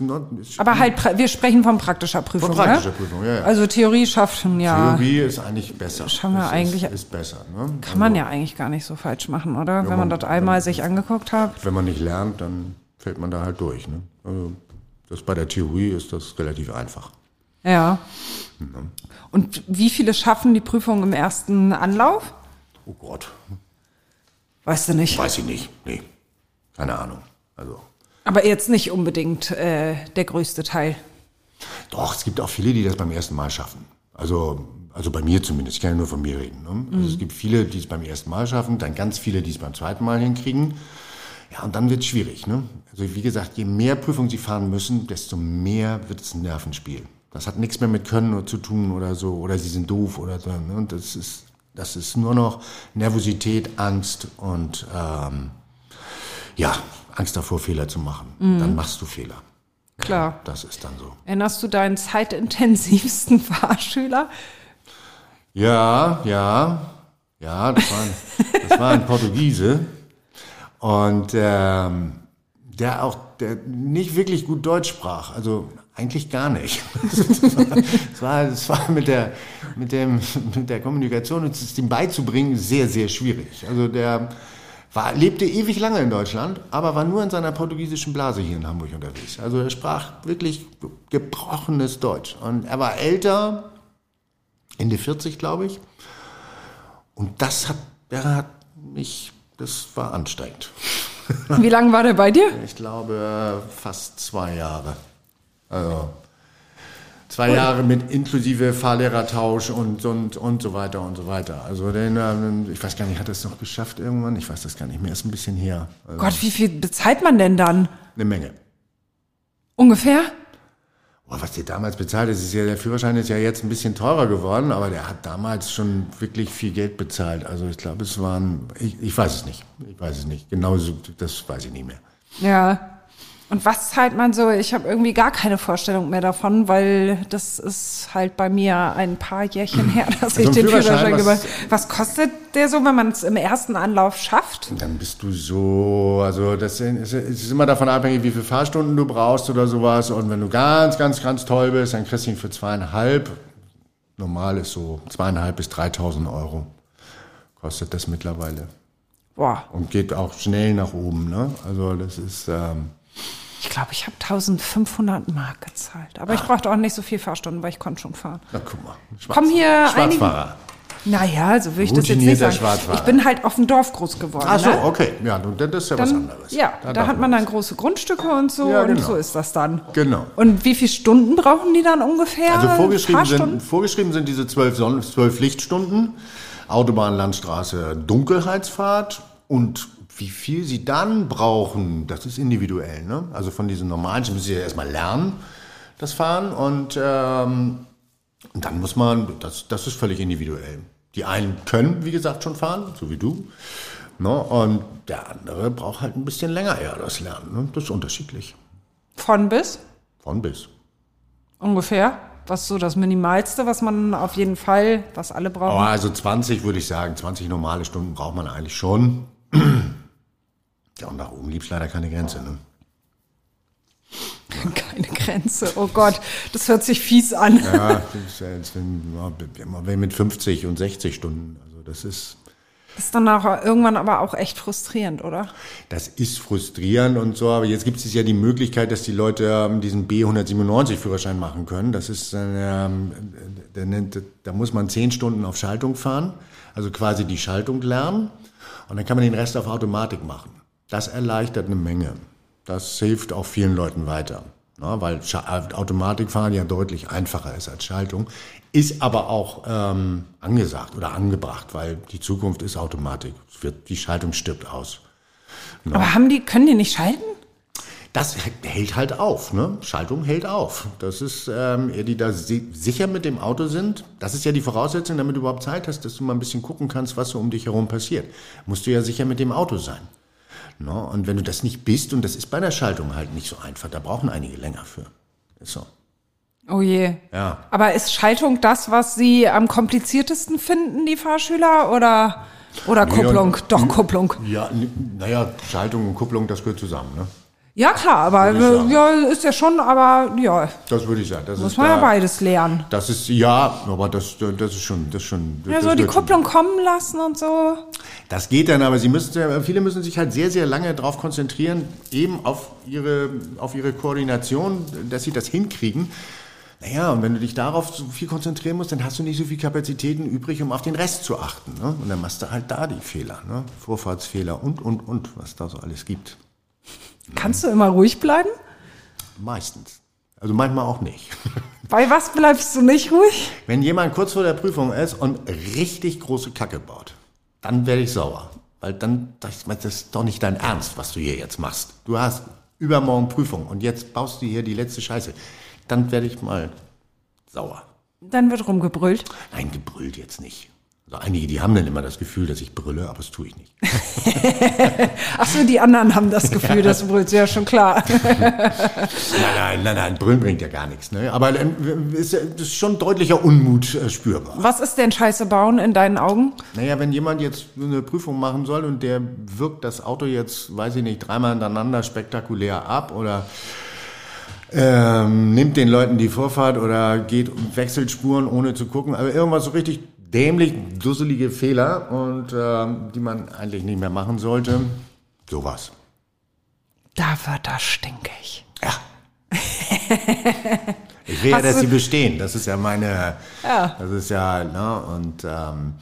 Aber halt, wir sprechen von praktischer Prüfung, Von praktischer ne? Prüfung, ja, ja. Also Theorie schafft schon, ja. Theorie ist eigentlich besser. Schauen wir Ist- eigentlich- ist, ist besser. Ne? Kann man ja eigentlich gar nicht so falsch machen, oder? Wenn man man- das einmal sich angeguckt hat. Wenn man nicht lernt, dann fällt man da halt durch. Ne? Also das bei der Theorie ist das relativ einfach. Ja. Und wie viele schaffen die Prüfung im ersten Anlauf? Oh Gott, Weißt du nicht. weiß ich nicht. Nee, keine Ahnung. Also Aber jetzt nicht unbedingt äh, der größte Teil. Doch, es gibt auch viele, die das beim ersten Mal schaffen. Also, also bei mir zumindest. Ich kann ja nur von mir reden. Ne? Also es gibt viele, die es beim ersten Mal schaffen, dann ganz viele, die es beim zweiten Mal hinkriegen. Ja, und dann wird es schwierig. Ne? Also wie gesagt, je mehr Prüfungen sie fahren müssen, desto mehr wird es ein Nervenspiel. Das hat nichts mehr mit Können zu tun oder so, oder sie sind doof oder so. Ne? Und das ist, das ist nur noch Nervosität, Angst und ähm, ja, Angst davor, Fehler zu machen. Dann machst du Fehler. Klar. Das ist dann so. Erinnerst du deinen zeitintensivsten Fahrschüler? Ja, ja, ja, das war ein, das war ein Portugiese. Und ähm, der auch der nicht wirklich gut Deutsch sprach. Also eigentlich gar nicht. Es war, es war mit, der, mit, dem, mit der Kommunikation und es ihm beizubringen sehr, sehr schwierig. Also der war, lebte ewig lange in Deutschland, aber war nur in seiner portugiesischen Blase hier in Hamburg unterwegs. Also er sprach wirklich gebrochenes Deutsch. Und er war älter, Ende 40, glaube ich. Und das hat, der hat mich, das war anstrengend. Wie lange war der bei dir? Ich glaube fast zwei Jahre. Also zwei Jahre mit inklusive Fahrlehrertausch und, und, und so weiter und so weiter. Also den, ähm, ich weiß gar nicht, hat er es noch geschafft irgendwann? Ich weiß das gar nicht mehr, ist ein bisschen her. Also Gott, wie viel bezahlt man denn dann? eine Menge. Ungefähr? Boah, was der damals bezahlt ist, ist ja, der Führerschein ist ja jetzt ein bisschen teurer geworden, aber der hat damals schon wirklich viel Geld bezahlt. Also ich glaube, es waren, ich, ich weiß es nicht. Ich weiß es nicht. Genauso, das weiß ich nicht mehr. Ja. Und was zahlt man so? Ich habe irgendwie gar keine Vorstellung mehr davon, weil das ist halt bei mir ein paar Jährchen her, dass Also ich den Führerschein, gemacht Was kostet der so, wenn man es im ersten Anlauf schafft? Dann bist du so, also das ist, es ist immer davon abhängig, wie viele Fahrstunden du brauchst oder sowas. Und wenn du ganz, ganz, ganz toll bist, dann kriegst du ihn für zweieinhalb. Normal ist so zweieinhalb bis 3.000 Euro. Kostet das mittlerweile. Boah, Und geht auch schnell nach oben, ne? Also das ist, ähm, ich glaube, ich habe 1500 Mark gezahlt. Aber ich brauchte auch nicht so viel Fahrstunden, weil ich konnte schon fahren. na guck mal. Schwarz, Kommen hier Schwarzfahrer. Naja, so will ich das jetzt nicht sagen. Ich bin halt auf dem Dorf groß geworden. Ach so, ne? okay. Ja, und das ist ja was Dann, anderes. ja, da, darf hat man dann große Grundstücke und so Ja, und genau. so ist das dann. Genau. Und wie viele Stunden brauchen die dann ungefähr? Also vorgeschrieben sind, vorgeschrieben sind diese zwölf, Sonnen, zwölf Lichtstunden, Autobahn, Landstraße, Dunkelheitsfahrt und wie viel sie dann brauchen, das ist individuell. Ne? Also von diesen normalen, müssen sie ja erstmal lernen, das Fahren und, ähm, dann muss man, das, das ist völlig individuell. Die einen können, wie gesagt, schon fahren, so wie du. Ne? Und der andere braucht halt ein bisschen länger eher das Lernen. Ne? Das ist unterschiedlich. Von bis? Von bis. Ungefähr. Was ist so das Minimalste, was man auf jeden Fall, was alle Oh, brauchen? also 20 würde ich sagen, 20 normale Stunden braucht man eigentlich schon. Ja, und nach oben gibt's leider keine Grenze. Ne? Keine Grenze. Oh Gott, das hört sich fies an. Ja, wenn, mit 50 und 60 Stunden. Also das ist, Das ist dann auch irgendwann aber auch echt frustrierend, oder? das ist frustrierend und so. Aber jetzt gibt es ja die Möglichkeit, dass die Leute ähm, diesen B197-Führerschein machen können. Das ist, ähm, da muss man 10 Stunden auf Schaltung fahren. Also quasi die Schaltung lernen. Und dann kann man den Rest auf Automatik machen. Das erleichtert eine Menge. Das hilft auch vielen Leuten weiter. Na, weil Scha äh, Automatikfahren ja deutlich einfacher ist als Schaltung. Ist aber auch ähm, angesagt oder angebracht, weil die Zukunft ist Automatik. Wird, die Schaltung stirbt aus. Aber haben die, können die nicht schalten? Das hält halt auf, ne? Schaltung hält auf. Das ist, ähm, die da si sicher mit dem Auto sind, das ist ja die Voraussetzung, damit du überhaupt Zeit hast, dass du mal ein bisschen gucken kannst, was so um dich herum passiert. Musst du ja sicher mit dem Auto sein. Ne? Und wenn du das nicht bist, und das ist bei der Schaltung halt nicht so einfach, da brauchen einige länger für. Ist so. Oh je. Ja. Aber ist Schaltung das, was Sie am kompliziertesten finden, die Fahrschüler? Oder, oder Kupplung? ja, Doch, Kupplung. Ja, naja, Schaltung und Kupplung, das gehört zusammen, ne? Ja, klar, aber ja, ist ja schon, aber ja, Das würde ich sagen. Das muss ist man ja da- beides lernen. Das ist, ja, aber das, das ist schon, das schon. Ja, das so die gehört schon. Kupplung kommen lassen und so. Das geht dann, aber sie müssen, ja- viele müssen sich halt sehr, sehr lange darauf konzentrieren, eben auf ihre, auf ihre Koordination, dass sie das hinkriegen. Naja, und wenn du dich darauf so viel konzentrieren musst, dann hast du nicht so viel Kapazitäten übrig, um auf den Rest zu achten. Ne? Und dann machst du halt da die Fehler, ne? Vorfahrtsfehler und, und, und, was da so alles gibt. Kannst du immer ruhig bleiben? Meistens. Also manchmal auch nicht. Bei was bleibst du nicht ruhig? Wenn jemand kurz vor der Prüfung ist und richtig große Kacke baut, dann werde ich sauer. Weil dann, das das ist doch nicht dein Ernst, was du hier jetzt machst. Du hast übermorgen Prüfung und jetzt baust du hier die letzte Scheiße. Dann werde ich mal sauer. Dann wird rumgebrüllt. Nein, gebrüllt jetzt nicht. Also einige, die haben dann immer das Gefühl, dass ich brülle, aber das tue ich nicht. Ach so, die anderen haben das Gefühl, das brüllt ja schon klar. Nein, nein, nein, nein, brüllen bringt ja gar nichts. Ne? Aber dann ist, ja- das ist schon deutlicher Unmut äh, spürbar. Was ist denn Scheiße bauen in deinen Augen? Naja, wenn jemand jetzt eine Prüfung machen soll und der wirkt das Auto jetzt, weiß ich nicht, dreimal hintereinander spektakulär ab oder ähm, nimmt den Leuten die Vorfahrt oder geht wechselt Spuren ohne zu gucken, aber irgendwas so richtig dämlich, dusselige Fehler und ähm, die man eigentlich nicht mehr machen sollte, sowas. Da wird das stinkig. Ja. Ich will ja, dass sie bestehen. Das ist ja meine, Ja. das ist ja, ne, und ähm,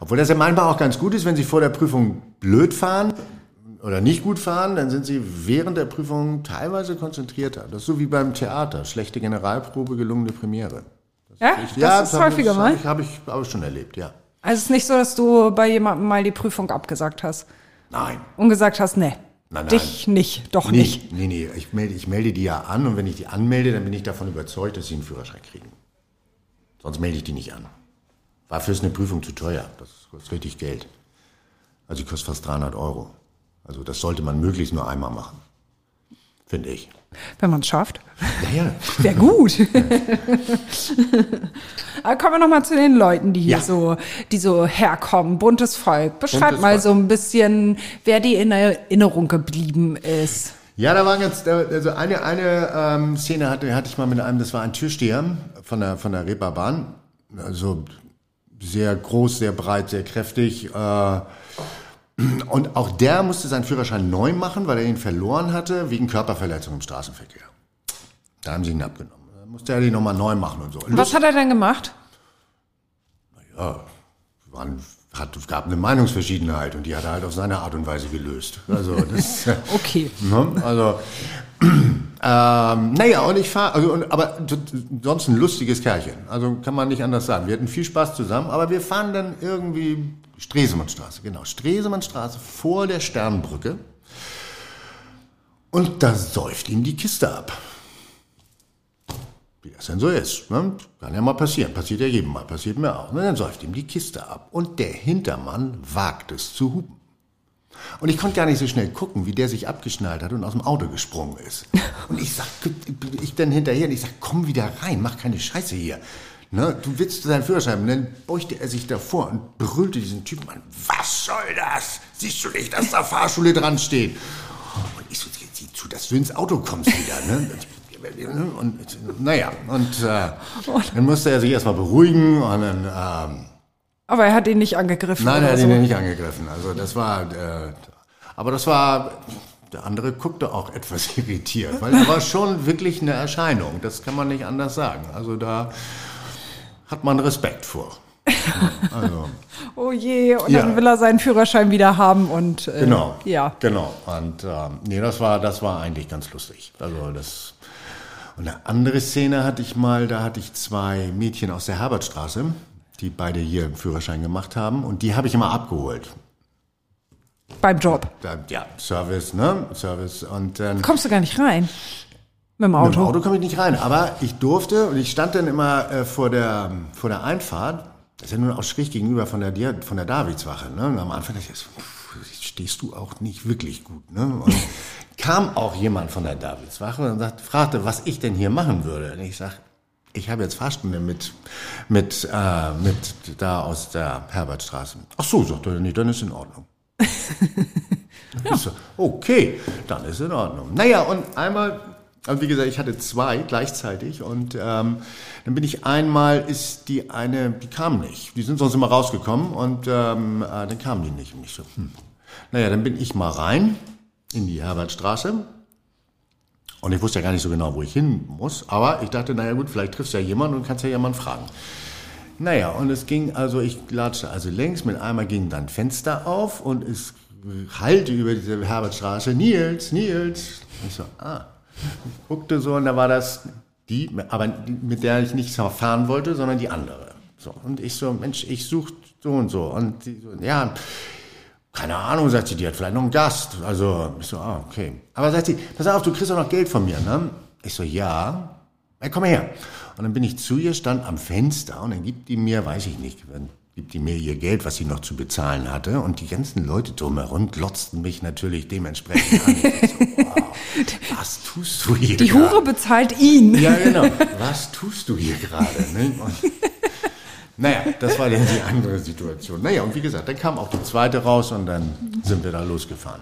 obwohl das ja manchmal auch ganz gut ist, wenn sie vor der Prüfung blöd fahren oder nicht gut fahren, dann sind sie während der Prüfung teilweise konzentrierter. Das ist so wie beim Theater. Schlechte Generalprobe, gelungene Premiere. Ja, das ist hab- häufiger das mal. Habe ich, hab ich auch schon erlebt, ja. Also es ist nicht so, dass du bei jemandem mal die Prüfung abgesagt hast Nein. und gesagt hast, nee, Nein, nein. dich nicht, doch Nee, nicht. nee, nee. Ich melde, ich melde die ja an und wenn ich die anmelde, dann bin ich davon überzeugt, dass sie einen Führerschein kriegen. Sonst melde ich die nicht an. Dafür ist eine Prüfung zu teuer. Das kostet richtig Geld. Also die kostet fast 300 Euro. Also das sollte man möglichst nur einmal machen. Finde ich. Wenn man es schafft. Ja, ja. Wäre gut. Aber kommen wir noch mal zu den Leuten, die hier Ja. so, die so herkommen. Buntes Volk. Beschreib Buntes mal Volk. so ein bisschen, wer die in Erinnerung geblieben ist. Ja, da war ganz, da- also eine, eine ähm, Szene hatte, hatte ich mal mit einem, das war ein Türsteher von der, von der Reeperbahn. Also sehr groß, sehr breit, sehr kräftig. Äh, und auch der musste seinen Führerschein neu machen, weil er ihn verloren hatte, wegen Körperverletzung im Straßenverkehr. Da haben sie ihn abgenommen. Da musste er den nochmal neu machen und so. Was hat er denn gemacht? waren, hat, es gab eine Meinungsverschiedenheit und die hat er halt auf seine Art und Weise gelöst. Also das, Okay. ne? also ähm, naja, und ich fahre, also, und- aber sonst ein lustiges Kerlchen. Also kann man nicht anders sagen. Wir hatten viel Spaß zusammen, aber wir fahren dann irgendwie Stresemannstraße, genau, Stresemannstraße vor der Sternbrücke. Und da säuft ihm die Kiste ab. Wie das denn so ist. Ne? Kann ja mal passieren. Passiert ja jedem mal. Passiert mir auch. Und dann säuft ihm die Kiste ab. Und der Hintermann wagt es zu hupen. Und ich konnte gar nicht so schnell gucken, wie der sich abgeschnallt hat und aus dem Auto gesprungen ist. Und ich sag, ich dann hinterher und ich sag, komm wieder rein, mach keine Scheiße hier. Ne, du willst deinen Führerschein. Und dann beugte er sich davor und brüllte diesen Typen an. Was soll das? Siehst du nicht, dass da Fahrschule dran steht? Und ich so, sieh zu, dass du ins Auto kommst wieder. Ne? Und naja, und äh, dann musste er sich erstmal beruhigen und dann ähm, Aber er hat ihn nicht angegriffen. Nein, er hat so. ihn nicht angegriffen. Also das war, äh, aber das war, der andere guckte auch etwas irritiert, weil er war schon wirklich eine Erscheinung. Das kann man nicht anders sagen. Also da hat man Respekt vor. Also Oh je, und Ja. dann will er seinen Führerschein wieder haben und äh, genau, ja. genau. Und ähm, nee, das war, das war eigentlich ganz lustig. Also das Und eine andere Szene hatte ich mal, da hatte ich zwei Mädchen aus der Herbertstraße, die beide hier einen Führerschein gemacht haben und die habe ich immer abgeholt. Beim Job. Ja, Service, ne? Service. Und dann. Kommst du gar nicht rein? Mit dem Auto? Mit dem Auto komme ich nicht rein. Aber ich durfte und ich stand dann immer äh, vor, der, vor der Einfahrt. Das ist ja nun auch schräg gegenüber von der, von der Davidswache. Ne? Und am Anfang dachte ich, pff, stehst du auch nicht wirklich gut. Ne? Und kam auch jemand von der Davidswache und sagt, fragte, was ich denn hier machen würde. Und ich sag, ich habe jetzt Fahrstunde mit, mit, äh, mit da aus der Herbertstraße. Ach so, sagt er, nee, dann ist in Ordnung. So, okay, dann ist in Ordnung. Naja, und einmal, also wie gesagt, ich hatte zwei gleichzeitig und ähm, dann bin ich einmal, ist die eine, die kam nicht. Die sind sonst immer rausgekommen und ähm, äh, dann kamen die nicht. Und ich so, hm. Naja, dann bin ich mal rein in die Herbertstraße und ich wusste ja gar nicht so genau, wo ich hin muss, aber ich dachte, naja gut, vielleicht triffst du ja jemanden und kannst ja jemanden fragen. Naja, und es ging, also ich latschte also längs, mit einmal ging dann Fenster auf und es hallte über diese Herbertstraße, Nils, Nils. Ich so, ah, guckte so und da war das die, aber mit der ich nicht fahren wollte, sondern die andere. So, und ich so, Mensch, ich suche so und so. Und die so, ja, keine Ahnung, sagt sie, die hat vielleicht noch einen Gast. Also, ich so, ah, okay. Aber sagt sie, pass auf, du kriegst auch noch Geld von mir, ne? Ich so, ja. Ja, komm her. Und dann bin ich zu ihr, stand am Fenster und dann gibt die mir, weiß ich nicht, gibt die mir ihr Geld, was sie noch zu bezahlen hatte. Und die ganzen Leute drumherum glotzten mich natürlich dementsprechend an. So, wow, was tust du hier Die gerade? Hure bezahlt ihn. Ja, genau. Was tust du hier gerade? Ne? Und, naja, das war dann die andere Situation. Naja, und wie gesagt, dann kam auch die zweite raus und dann sind wir da losgefahren.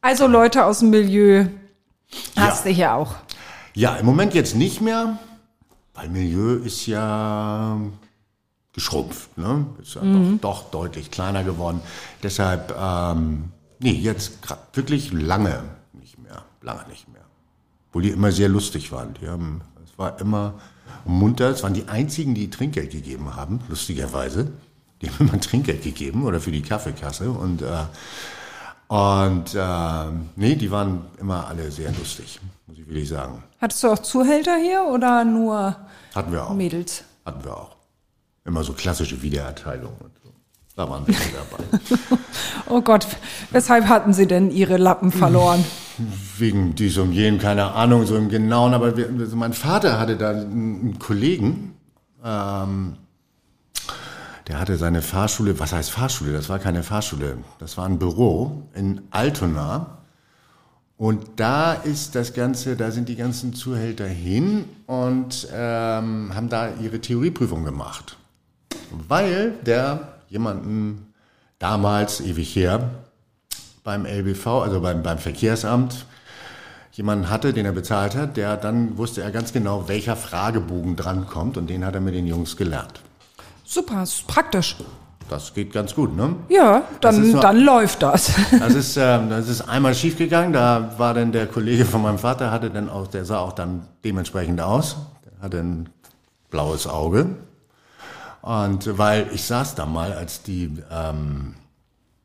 Also Leute aus dem Milieu hast Ja. du hier auch. Ja, im Moment jetzt nicht mehr, weil Milieu ist ja geschrumpft. Ne? Ist ja doch, doch deutlich kleiner geworden. Deshalb, ähm, nee, jetzt wirklich lange nicht mehr. Lange nicht mehr. Obwohl die immer sehr lustig waren. Die haben, es war immer munter. Es waren die einzigen, die Trinkgeld gegeben haben, lustigerweise. Die haben immer Trinkgeld gegeben oder für die Kaffeekasse. Und, äh, und äh, nee, die waren immer alle sehr lustig, muss ich wirklich sagen. Hattest du auch Zuhälter hier oder nur Hatten wir auch. Mädels? Hatten wir auch. Immer so klassische Wiedererteilung und so. Da waren wir dabei. Oh Gott, weshalb hatten sie denn ihre Lappen verloren? Wegen dies und jenem, keine Ahnung, so im Genauen. Aber wir, also mein Vater hatte da einen, einen Kollegen, ähm, der hatte seine Fahrschule, was heißt Fahrschule? Das war keine Fahrschule, das war ein Büro in Altona. Und da ist das Ganze, da sind die ganzen Zuhälter hin und ähm, haben da ihre Theorieprüfung gemacht. Weil der jemanden damals, ewig her, beim LBV, also beim, beim Verkehrsamt, jemanden hatte, den er bezahlt hat, der dann wusste er ganz genau, welcher Fragebogen drankommt und den hat er mit den Jungs gelernt. Super, ist praktisch. Das geht ganz gut, ne? Ja, dann, so- dann läuft das. Das ist, ähm, das ist einmal schiefgegangen. Da war dann der Kollege von meinem Vater, hatte dann auch, der sah auch dann dementsprechend aus. Der hatte ein blaues Auge. Und weil ich saß da mal, als die, ähm,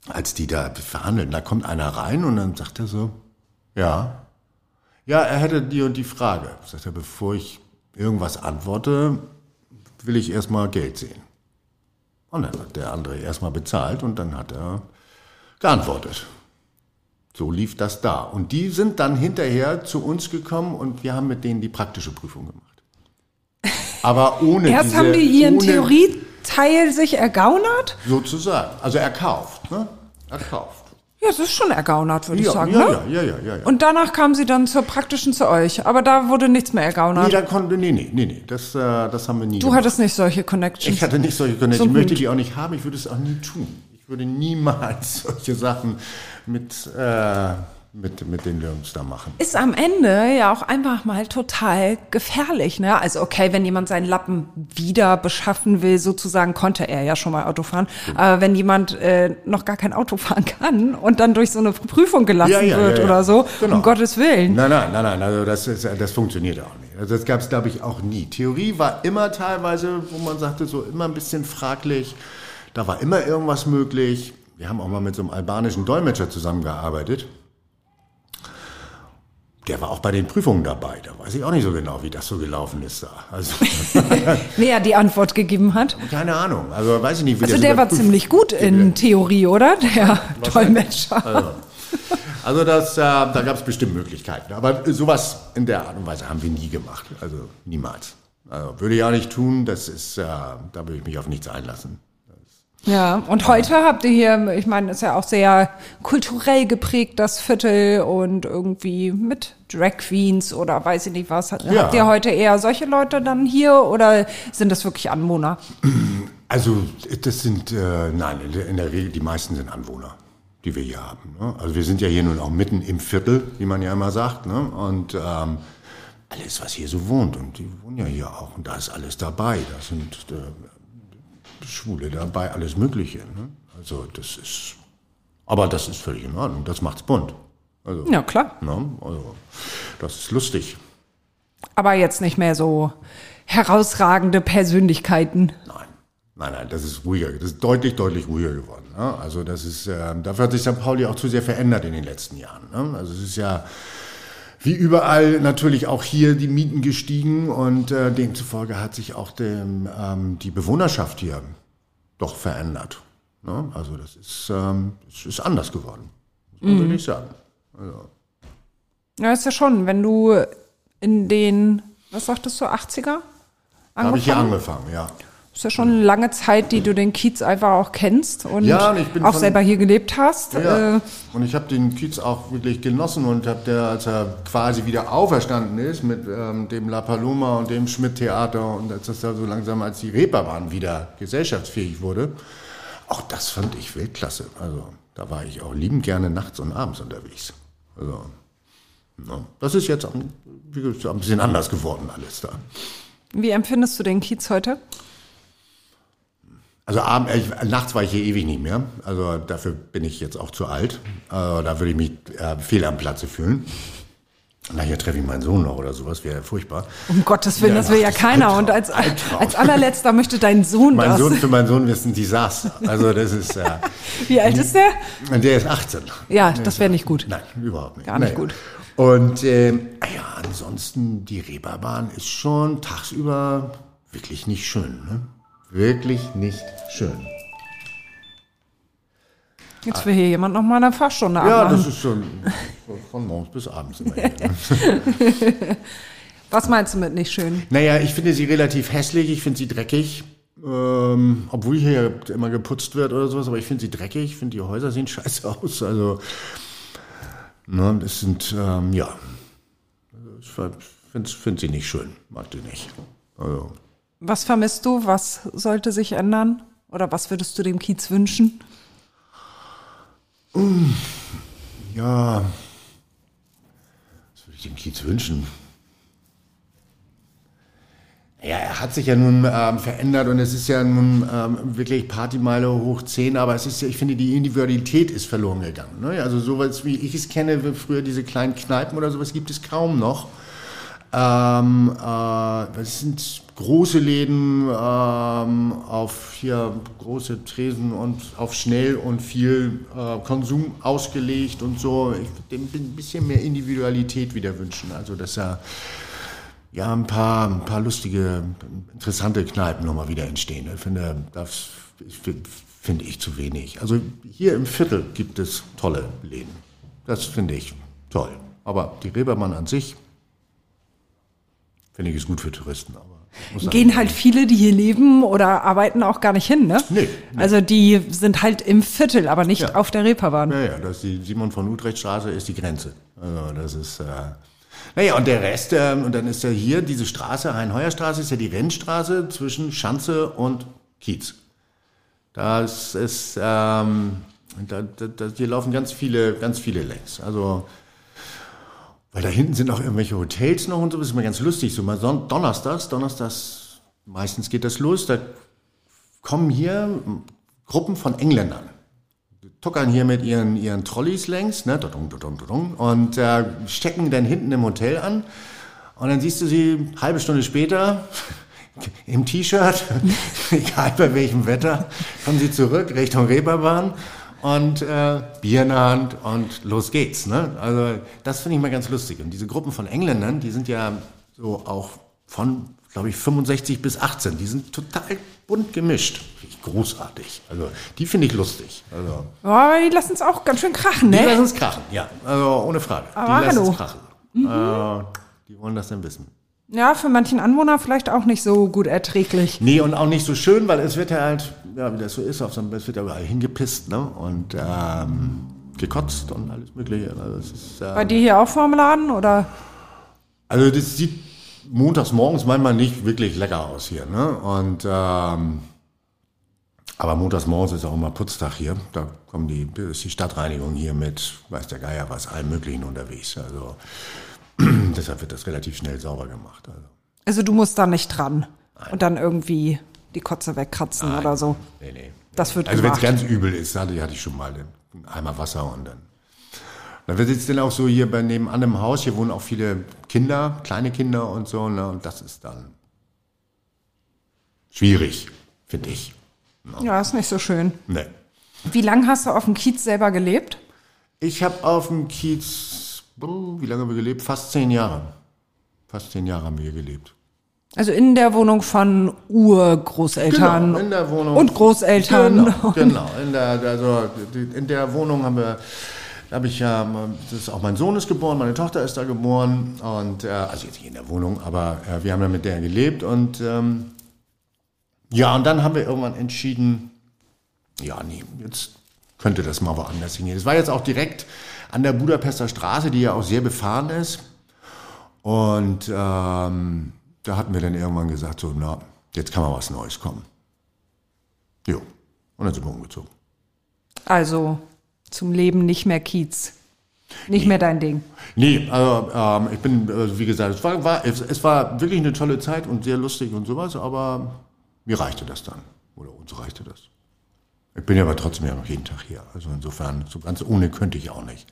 als die da verhandeln, da kommt einer rein und dann sagt er so, ja, ja, er hätte die und die Frage. Sagt er, bevor ich irgendwas antworte, will ich erstmal Geld sehen. Und dann hat der andere erstmal bezahlt und dann hat er geantwortet. So lief das da. Und die sind dann hinterher zu uns gekommen und wir haben mit denen die praktische Prüfung gemacht. Aber ohne Erst diese, haben die ihren Theorieteil sich ergaunert. Sozusagen. Also erkauft. Ne? Erkauft. Ja, das ist schon ergaunert, würde ich Ja, sagen. ja, ne? ja, ja, ja, ja. Und danach kamen sie dann zur praktischen zu euch. Aber da wurde nichts mehr ergaunert. nee, da konnte, nee, nee, nee, nee, das, äh, das haben wir nie du gemacht. hattest nicht solche Connections. Ich hatte nicht solche Connections. Ich möchte die auch nicht haben. Ich würde es auch nie tun. Ich würde niemals solche Sachen mit, äh, mit, mit den Jungs da machen. ist am Ende ja auch einfach mal total gefährlich. Ne? Also okay, wenn jemand seinen Lappen wieder beschaffen will, sozusagen konnte er ja schon mal Auto fahren. Aber wenn jemand äh, noch gar kein Auto fahren kann und dann durch so eine Prüfung gelassen Ja, ja, wird ja. oder so, Genau. um Gottes Willen. Nein, nein, nein, nein, also das, ist, das funktioniert auch nicht. Also das gab es, glaube ich, auch nie. Theorie war immer teilweise, wo man sagte, so immer ein bisschen fraglich. Da war immer irgendwas möglich. Wir haben auch mal mit so einem albanischen Dolmetscher zusammengearbeitet. Der war auch bei den Prüfungen dabei. Da weiß ich auch nicht so genau, wie das so gelaufen ist da. Also, Wer die Antwort gegeben hat. keine Ahnung. Also weiß ich nicht, wie Also das der war ziemlich gut in Theorie, oder? Der Dolmetscher. Also, also das, äh, da gab es bestimmt Möglichkeiten. Aber sowas in der Art und Weise haben wir nie gemacht. Also niemals. Also, würde ich auch nicht tun. Das ist, äh, da würde ich mich auf nichts einlassen. Ja, und heute habt ihr hier, ich meine, ist ja auch sehr kulturell geprägt, das Viertel und irgendwie mit Drag Queens oder weiß ich nicht was. Habt Ja. ihr heute eher solche Leute dann hier oder sind das wirklich Anwohner? Also das sind, äh, nein, in der, in der Regel, die meisten sind Anwohner, die wir hier haben. Ne? Also wir sind ja hier nun auch mitten im Viertel, wie man ja immer sagt. Ne? Und ähm, alles, was hier so wohnt, und die wohnen ja hier auch, und da ist alles dabei. Da sind äh, Schwule dabei, alles Mögliche. Ne? Also das ist, aber das ist völlig in Ordnung, das macht's bunt. Also, Ja, klar. ne? also das ist lustig. Aber jetzt nicht mehr so herausragende Persönlichkeiten. Nein, nein, nein, das ist ruhiger, das ist deutlich, deutlich ruhiger geworden. Ne? Also das ist, ähm, dafür hat sich St. Pauli auch zu sehr verändert in den letzten Jahren. Ne? Also es ist ja wie überall natürlich auch hier die Mieten gestiegen und äh, demzufolge hat sich auch dem, ähm, die Bewohnerschaft hier doch verändert. Ne? Also das ist, ähm, es ist anders geworden, muss man wirklich sagen. Ja, ist ja schon, wenn du in den, was sagtest du, 80er? Da habe ich hier angefangen, ja. Ist ja schon eine lange Zeit, die du den Kiez einfach auch kennst und Ja, und auch von- selber hier gelebt hast. Ja. Äh, Und ich habe den Kiez auch wirklich genossen und habe der, als er quasi wieder auferstanden ist mit ähm, dem La Paloma und dem Schmidt-Theater und als das da so langsam, als die Reeperbahn wieder gesellschaftsfähig wurde, auch das fand ich Weltklasse. Also da war ich auch liebend gerne nachts und abends unterwegs. Also, ja, das ist jetzt gesagt, ein bisschen anders geworden alles da. wie empfindest du den Kiez heute? Also abend, äh, nachts war ich hier ewig nicht mehr. Also dafür bin ich jetzt auch zu alt. Also, da würde ich mich äh, fehl am Platze fühlen. Nachher treffe ich meinen Sohn noch oder sowas, wäre furchtbar. Um Gottes Willen, Ja, das will ja keiner. Und als, als allerletzter möchte dein Sohn Mein das. Sohn, für meinen Sohn ist ein Desaster. Also das ist, äh, Wie alt ist der? der ist 18. Ja, das wäre nicht gut. Nein, überhaupt nicht. Gar nicht Naja. gut. Und ähm, ja, ansonsten, die Reeperbahn ist schon tagsüber wirklich nicht schön. Ne? Wirklich nicht schön. Jetzt will hier jemand noch mal eine Fahrstunde Ja, abmachen. das ist schon von morgens bis abends immer. hier, ne? Was meinst du mit nicht schön? Naja, ich finde sie relativ hässlich, ich finde sie dreckig. Ähm, obwohl hier immer geputzt wird oder sowas, aber ich finde sie dreckig, ich finde die Häuser sehen scheiße aus. Also, ne, das sind, ähm, ja. Also, ich finde find sie nicht schön, mag die nicht. Also, Was vermisst du? Was sollte sich ändern? Oder was würdest du dem Kiez wünschen? ja. Was würde ich dem Kiez wünschen? Ja, er hat sich ja nun ähm, verändert und es ist ja nun ähm, wirklich Partymeile hoch 10, aber es ist ja, ich finde, die Individualität ist verloren gegangen. Ne? Also sowas, wie ich es kenne, früher diese kleinen Kneipen oder sowas gibt es kaum noch. Ähm, äh, das sind große Läden ähm, auf hier große Tresen und auf schnell und viel äh, Konsum ausgelegt und so. Ich würde ein bisschen mehr Individualität wieder wünschen. Also dass er ja, ein paar, ein paar lustige, interessante Kneipen nochmal wieder entstehen. Ich finde, das finde ich zu wenig. Also hier im Viertel gibt es tolle Läden. Das finde ich toll. Aber die Reeperbahn an sich finde ich ist gut für Touristen. Aber Gehen halt viele, die hier leben oder arbeiten auch gar nicht hin, ne? Nee, nee. Also die sind halt im Viertel, aber nicht Ja. auf der Reeperbahn. Ja, ja, das die Simon von Utrecht Straße ist die Grenze. Also das ist, äh, naja, und der Rest, ähm, und dann ist ja hier diese Straße, Hein-Heuer-Straße, ist ja die Rennstraße zwischen Schanze und Kiez. Das ist, ähm, da, da, da, hier laufen ganz viele, ganz viele längs. Also, weil da hinten sind auch irgendwelche Hotels noch und so, das ist immer ganz lustig. So mal Son Donnerstags, Donnerstags, meistens geht das los, da kommen hier Gruppen von Engländern tuckern hier mit ihren, ihren Trolleys längs, ne, und äh, stecken dann hinten im Hotel an. Und dann siehst du sie halbe Stunde später im T-Shirt, egal bei welchem Wetter, kommen sie zurück Richtung Reeperbahn und äh, Bier in der Hand und los geht's. Ne? Also das finde ich mal ganz lustig. Und diese Gruppen von Engländern, die sind ja so auch von, glaube ich, 65 bis 18. Die sind total bunt gemischt. Großartig. Also die finde ich lustig. Also, aber die lassen es auch ganz schön krachen, die ne? lassen es krachen, ja. Also ohne Frage. Aber die lassen es krachen. Äh, die wollen das dann wissen. Ja, für manchen Anwohner vielleicht auch nicht so gut erträglich. Nee, und auch nicht so schön, weil es wird ja halt, ja, wie das so ist, auf so einem, es wird ja überall hingepisst, ne? Und ähm, gekotzt und alles Mögliche. Also, ist, äh, Bei dir hier auch vorm Laden oder? also das sieht montags morgens manchmal nicht wirklich lecker aus hier, ne? Und ähm, aber montags morgens ist auch immer Putztag hier. Da kommen die, ist die Stadtreinigung hier mit, weiß der Geier was, allem Möglichen unterwegs. Also deshalb wird das relativ schnell sauber gemacht. Also. Also du musst da nicht dran und dann irgendwie die Kotze wegkratzen oder so. Nee, nee. Das wird Also wenn es ganz übel ist, hatte, hatte ich schon mal einen Eimer Wasser und dann. Da wird jetzt dann auch so hier bei nebenan im Haus, hier wohnen auch viele Kinder, kleine Kinder und so, ne? Und das ist dann schwierig, finde ich. Ja, ist nicht so schön. Nee. Wie lange hast du auf dem Kiez selber gelebt? Ich habe auf dem Kiez, wie lange haben wir gelebt? Fast zehn Jahre. Fast zehn Jahre haben wir hier gelebt. Also in der Wohnung von Urgroßeltern Genau, in der Wohnung. und Großeltern. Genau, genau. In der, also, in der Wohnung haben wir, da habe ich ja, das ist auch mein Sohn ist geboren, meine Tochter ist da geboren und äh, also jetzt nicht in der Wohnung, aber äh, wir haben ja mit der gelebt und ähm, ja, und dann haben wir irgendwann entschieden, ja, nee, jetzt könnte das mal woanders hingehen. Es war jetzt auch direkt an der Budapester Straße, die ja auch sehr befahren ist. Und ähm, da hatten wir dann irgendwann gesagt, so, na, jetzt kann mal was Neues kommen. Jo. Und dann sind wir umgezogen. Also zum Leben nicht mehr Kiez. Nicht mehr dein Ding. Nee, also ähm, ich bin, also wie gesagt, es war, war, es, es war wirklich eine tolle Zeit und sehr lustig und sowas, aber mir reichte das dann. Oder uns reichte das. Ich bin ja aber trotzdem ja noch jeden Tag hier. Also insofern, so ganz ohne könnte ich auch nicht.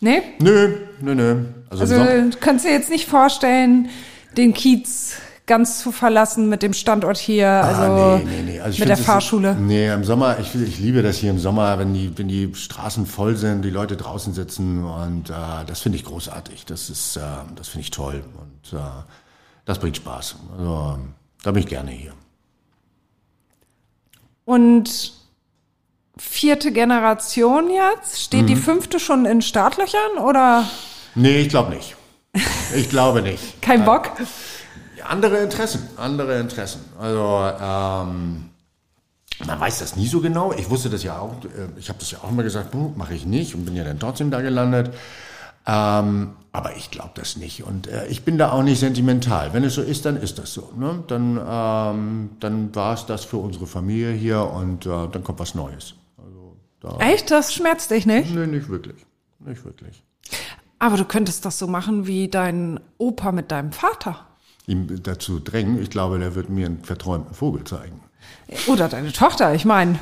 Nee? Nö, nö, nö. Also, Also du kannst dir jetzt nicht vorstellen, den Kiez ganz zu verlassen mit dem Standort hier, also, Ah, nee, nee, nee. Also mit der Fahrschule. Nee, im Sommer, ich, ich liebe das hier im Sommer, wenn die, wenn die Straßen voll sind, die Leute draußen sitzen und äh, das finde ich großartig. Das ist, äh, das finde ich toll und äh, das bringt Spaß. Also da bin ich gerne hier. Und vierte Generation jetzt? Steht Mhm. die fünfte schon in Startlöchern oder Nee, ich glaube nicht. Ich glaube nicht. kein Bock? Andere Interessen, andere Interessen. Also ähm, man weiß das nie so genau. Ich wusste das ja auch. äh, Ich habe das ja auch immer gesagt, mache ich nicht und bin ja dann trotzdem da gelandet. Ähm, aber ich glaube das nicht und äh, ich bin da auch nicht sentimental. Wenn es so ist, dann ist das so. Ne? Dann, ähm, dann war es das für unsere Familie hier und äh, dann kommt was Neues. Also da, Echt? Das schmerzt dich nicht? nee, nicht wirklich, nicht wirklich. Aber du könntest das so machen wie dein Opa mit deinem Vater. Ihm dazu drängen, ich glaube, der wird mir einen verträumten Vogel zeigen. Oder deine Tochter, ich meine.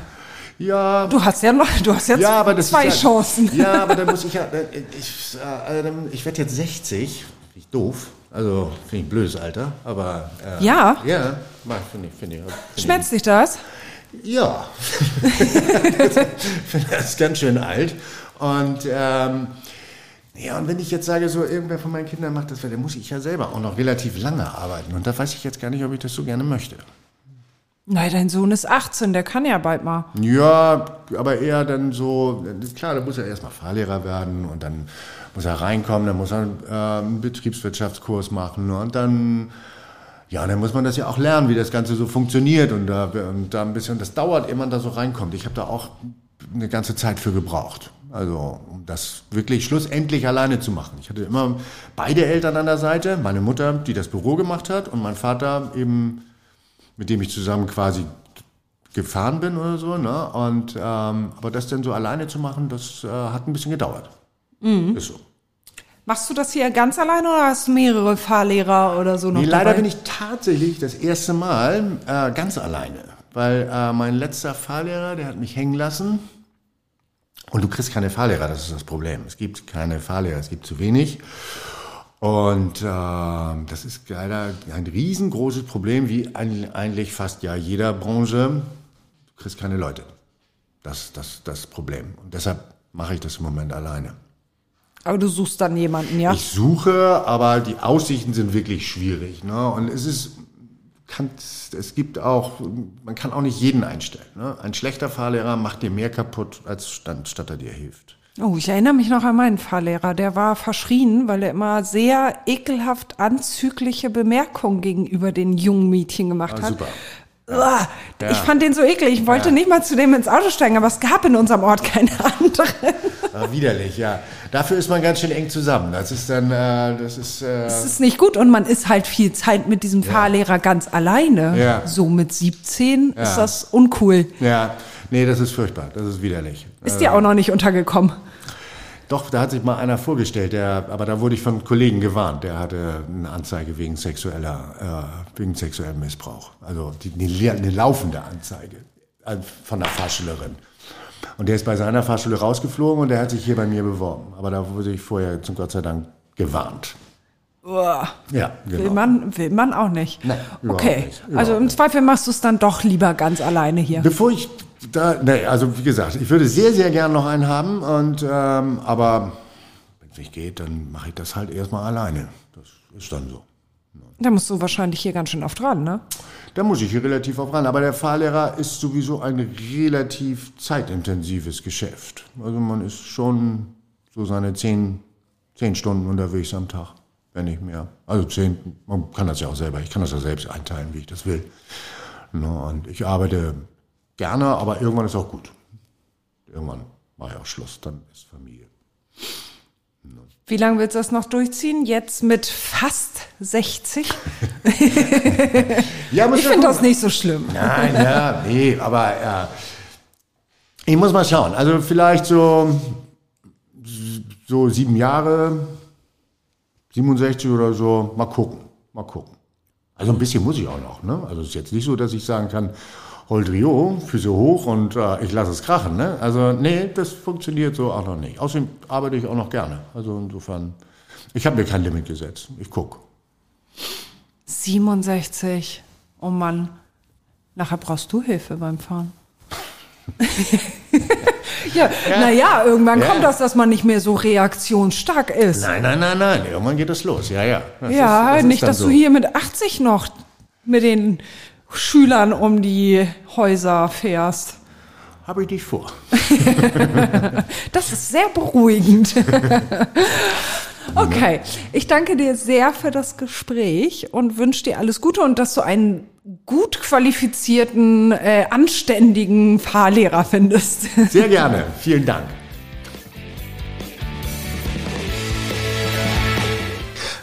Ja, Du hast ja noch, du hast jetzt Ja, zwei ist Chancen. Ja, aber dann muss ich ja, ich, äh, ich werde jetzt 60, finde ich doof. Also finde ich ein blödes Alter, aber äh, Ja? ja, finde ich, finde ich, find Schmerzt dich das? Ja, finde das ganz schön alt und ähm, ja, und wenn ich jetzt sage, so irgendwer von meinen Kindern macht das, dann muss ich ja selber auch noch relativ lange arbeiten und da weiß ich jetzt gar nicht, ob ich das so gerne möchte. Nein, dein Sohn ist 18, der kann ja bald mal. Ja, aber eher dann so, klar, da muss er erstmal Fahrlehrer werden und dann muss er reinkommen, dann muss er äh, einen Betriebswirtschaftskurs machen und dann, ja, dann muss man das ja auch lernen, wie das Ganze so funktioniert und da, und da ein bisschen, das dauert, ehe man da so reinkommt. Ich habe da auch eine ganze Zeit für gebraucht. Also, um das wirklich schlussendlich alleine zu machen. Ich hatte immer beide Eltern an der Seite, meine Mutter, die das Büro gemacht hat und mein Vater eben, mit dem ich zusammen quasi gefahren bin oder so. Ne? Und ähm, aber das dann so alleine zu machen, das äh, hat ein bisschen gedauert. Ist so. Machst du das hier ganz alleine oder hast du mehrere Fahrlehrer oder so noch? Nee, leider dabei? bin ich tatsächlich das erste Mal äh, ganz alleine, weil äh, mein letzter Fahrlehrer, der hat mich hängen lassen. Und du kriegst keine Fahrlehrer, das ist das Problem. Es gibt keine Fahrlehrer, es gibt zu wenig. Und äh, das ist leider ein riesengroßes Problem, wie eigentlich fast ja jeder Branche. Du kriegst keine Leute. Das, das, das Problem. Und deshalb mache ich das im Moment alleine. Aber du suchst dann jemanden, ja? Ich suche, aber die Aussichten sind wirklich schwierig. Ne? Und es ist, kann, es gibt auch, man kann auch nicht jeden einstellen. Ne? Ein schlechter Fahrlehrer macht dir mehr kaputt, als statt er dir hilft. Oh, ich erinnere mich noch an meinen Fahrlehrer. Der war verschrien, weil er immer sehr ekelhaft anzügliche Bemerkungen gegenüber den jungen Mädchen gemacht Ah, hat. super. Ja. Ich fand den so eklig. Ich wollte Ja. nicht mal zu dem ins Auto steigen, aber es gab in unserem Ort keine anderen. Ah, widerlich, ja. Dafür ist man ganz schön eng zusammen. Das ist dann, äh, das ist, äh, Das ist nicht gut und man ist halt viel Zeit mit diesem Fahrlehrer ganz alleine. Ja. So mit 17 ist das uncool. ja, nee, das ist furchtbar. Das ist widerlich. Ist dir auch noch nicht untergekommen. Doch, da hat sich mal einer vorgestellt, der, aber da wurde ich von Kollegen gewarnt, der hatte eine Anzeige wegen sexueller, äh, wegen sexuellem Missbrauch. Also die, die, eine laufende Anzeige äh, von der Fahrschülerin. Und der ist bei seiner Fahrschule rausgeflogen und der hat sich hier bei mir beworben. Aber da wurde ich vorher zum Gott sei Dank gewarnt. Uah. Ja, Will genau. man, will man auch nicht. Nein, okay. nicht. Also im Zweifel machst du es dann doch lieber ganz alleine hier. Bevor ich da, nee, also wie gesagt, ich würde sehr, sehr gern noch einen haben, und, ähm, aber wenn es nicht geht, dann mache ich das halt erstmal alleine. Das ist dann so. Da musst du wahrscheinlich hier ganz schön oft ran, ne? Da muss ich hier relativ auf ran. Aber der Fahrlehrer ist sowieso ein relativ zeitintensives Geschäft. Also man ist schon so seine zehn, zehn Stunden unterwegs am Tag, wenn nicht mehr. Also zehn, man kann das ja auch selber, ich kann das ja selbst einteilen, wie ich das will. Na, und ich arbeite gerne, aber irgendwann ist auch gut. Irgendwann mache ich auch Schluss, dann ist Familie. Wie lange willst du das noch durchziehen? Jetzt mit fast 60? Ja, Ich ja finde das nicht so schlimm. Nein, ja, nee, aber ja. Ich muss mal schauen. Also vielleicht so, so sieben Jahre, 67 oder so. Mal gucken, mal gucken. Also ein bisschen muss ich auch noch. Ne? Also es ist jetzt nicht so, dass ich sagen kann, Holdrio, Füße hoch und äh, ich lasse es krachen. Ne? Also nee, das funktioniert so auch noch nicht. Außerdem arbeite ich auch noch gerne. Also insofern, ich habe mir kein Limit gesetzt. Ich guck. 67. Oh Mann. Nachher brauchst du Hilfe beim Fahren. ja, naja, irgendwann Ja. kommt das, dass man nicht mehr so reaktionsstark ist. Nein, nein, nein, nein. Irgendwann geht das los. Ja, ja. Das ja, ist- das nicht, dass so. du hier mit 80 noch mit den Schülern um die Häuser fährst. Habe ich nicht vor. Das ist sehr beruhigend. okay, ich danke dir sehr für das Gespräch und wünsche dir alles Gute und dass du einen gut qualifizierten, äh, anständigen Fahrlehrer findest. Sehr gerne. Vielen Dank.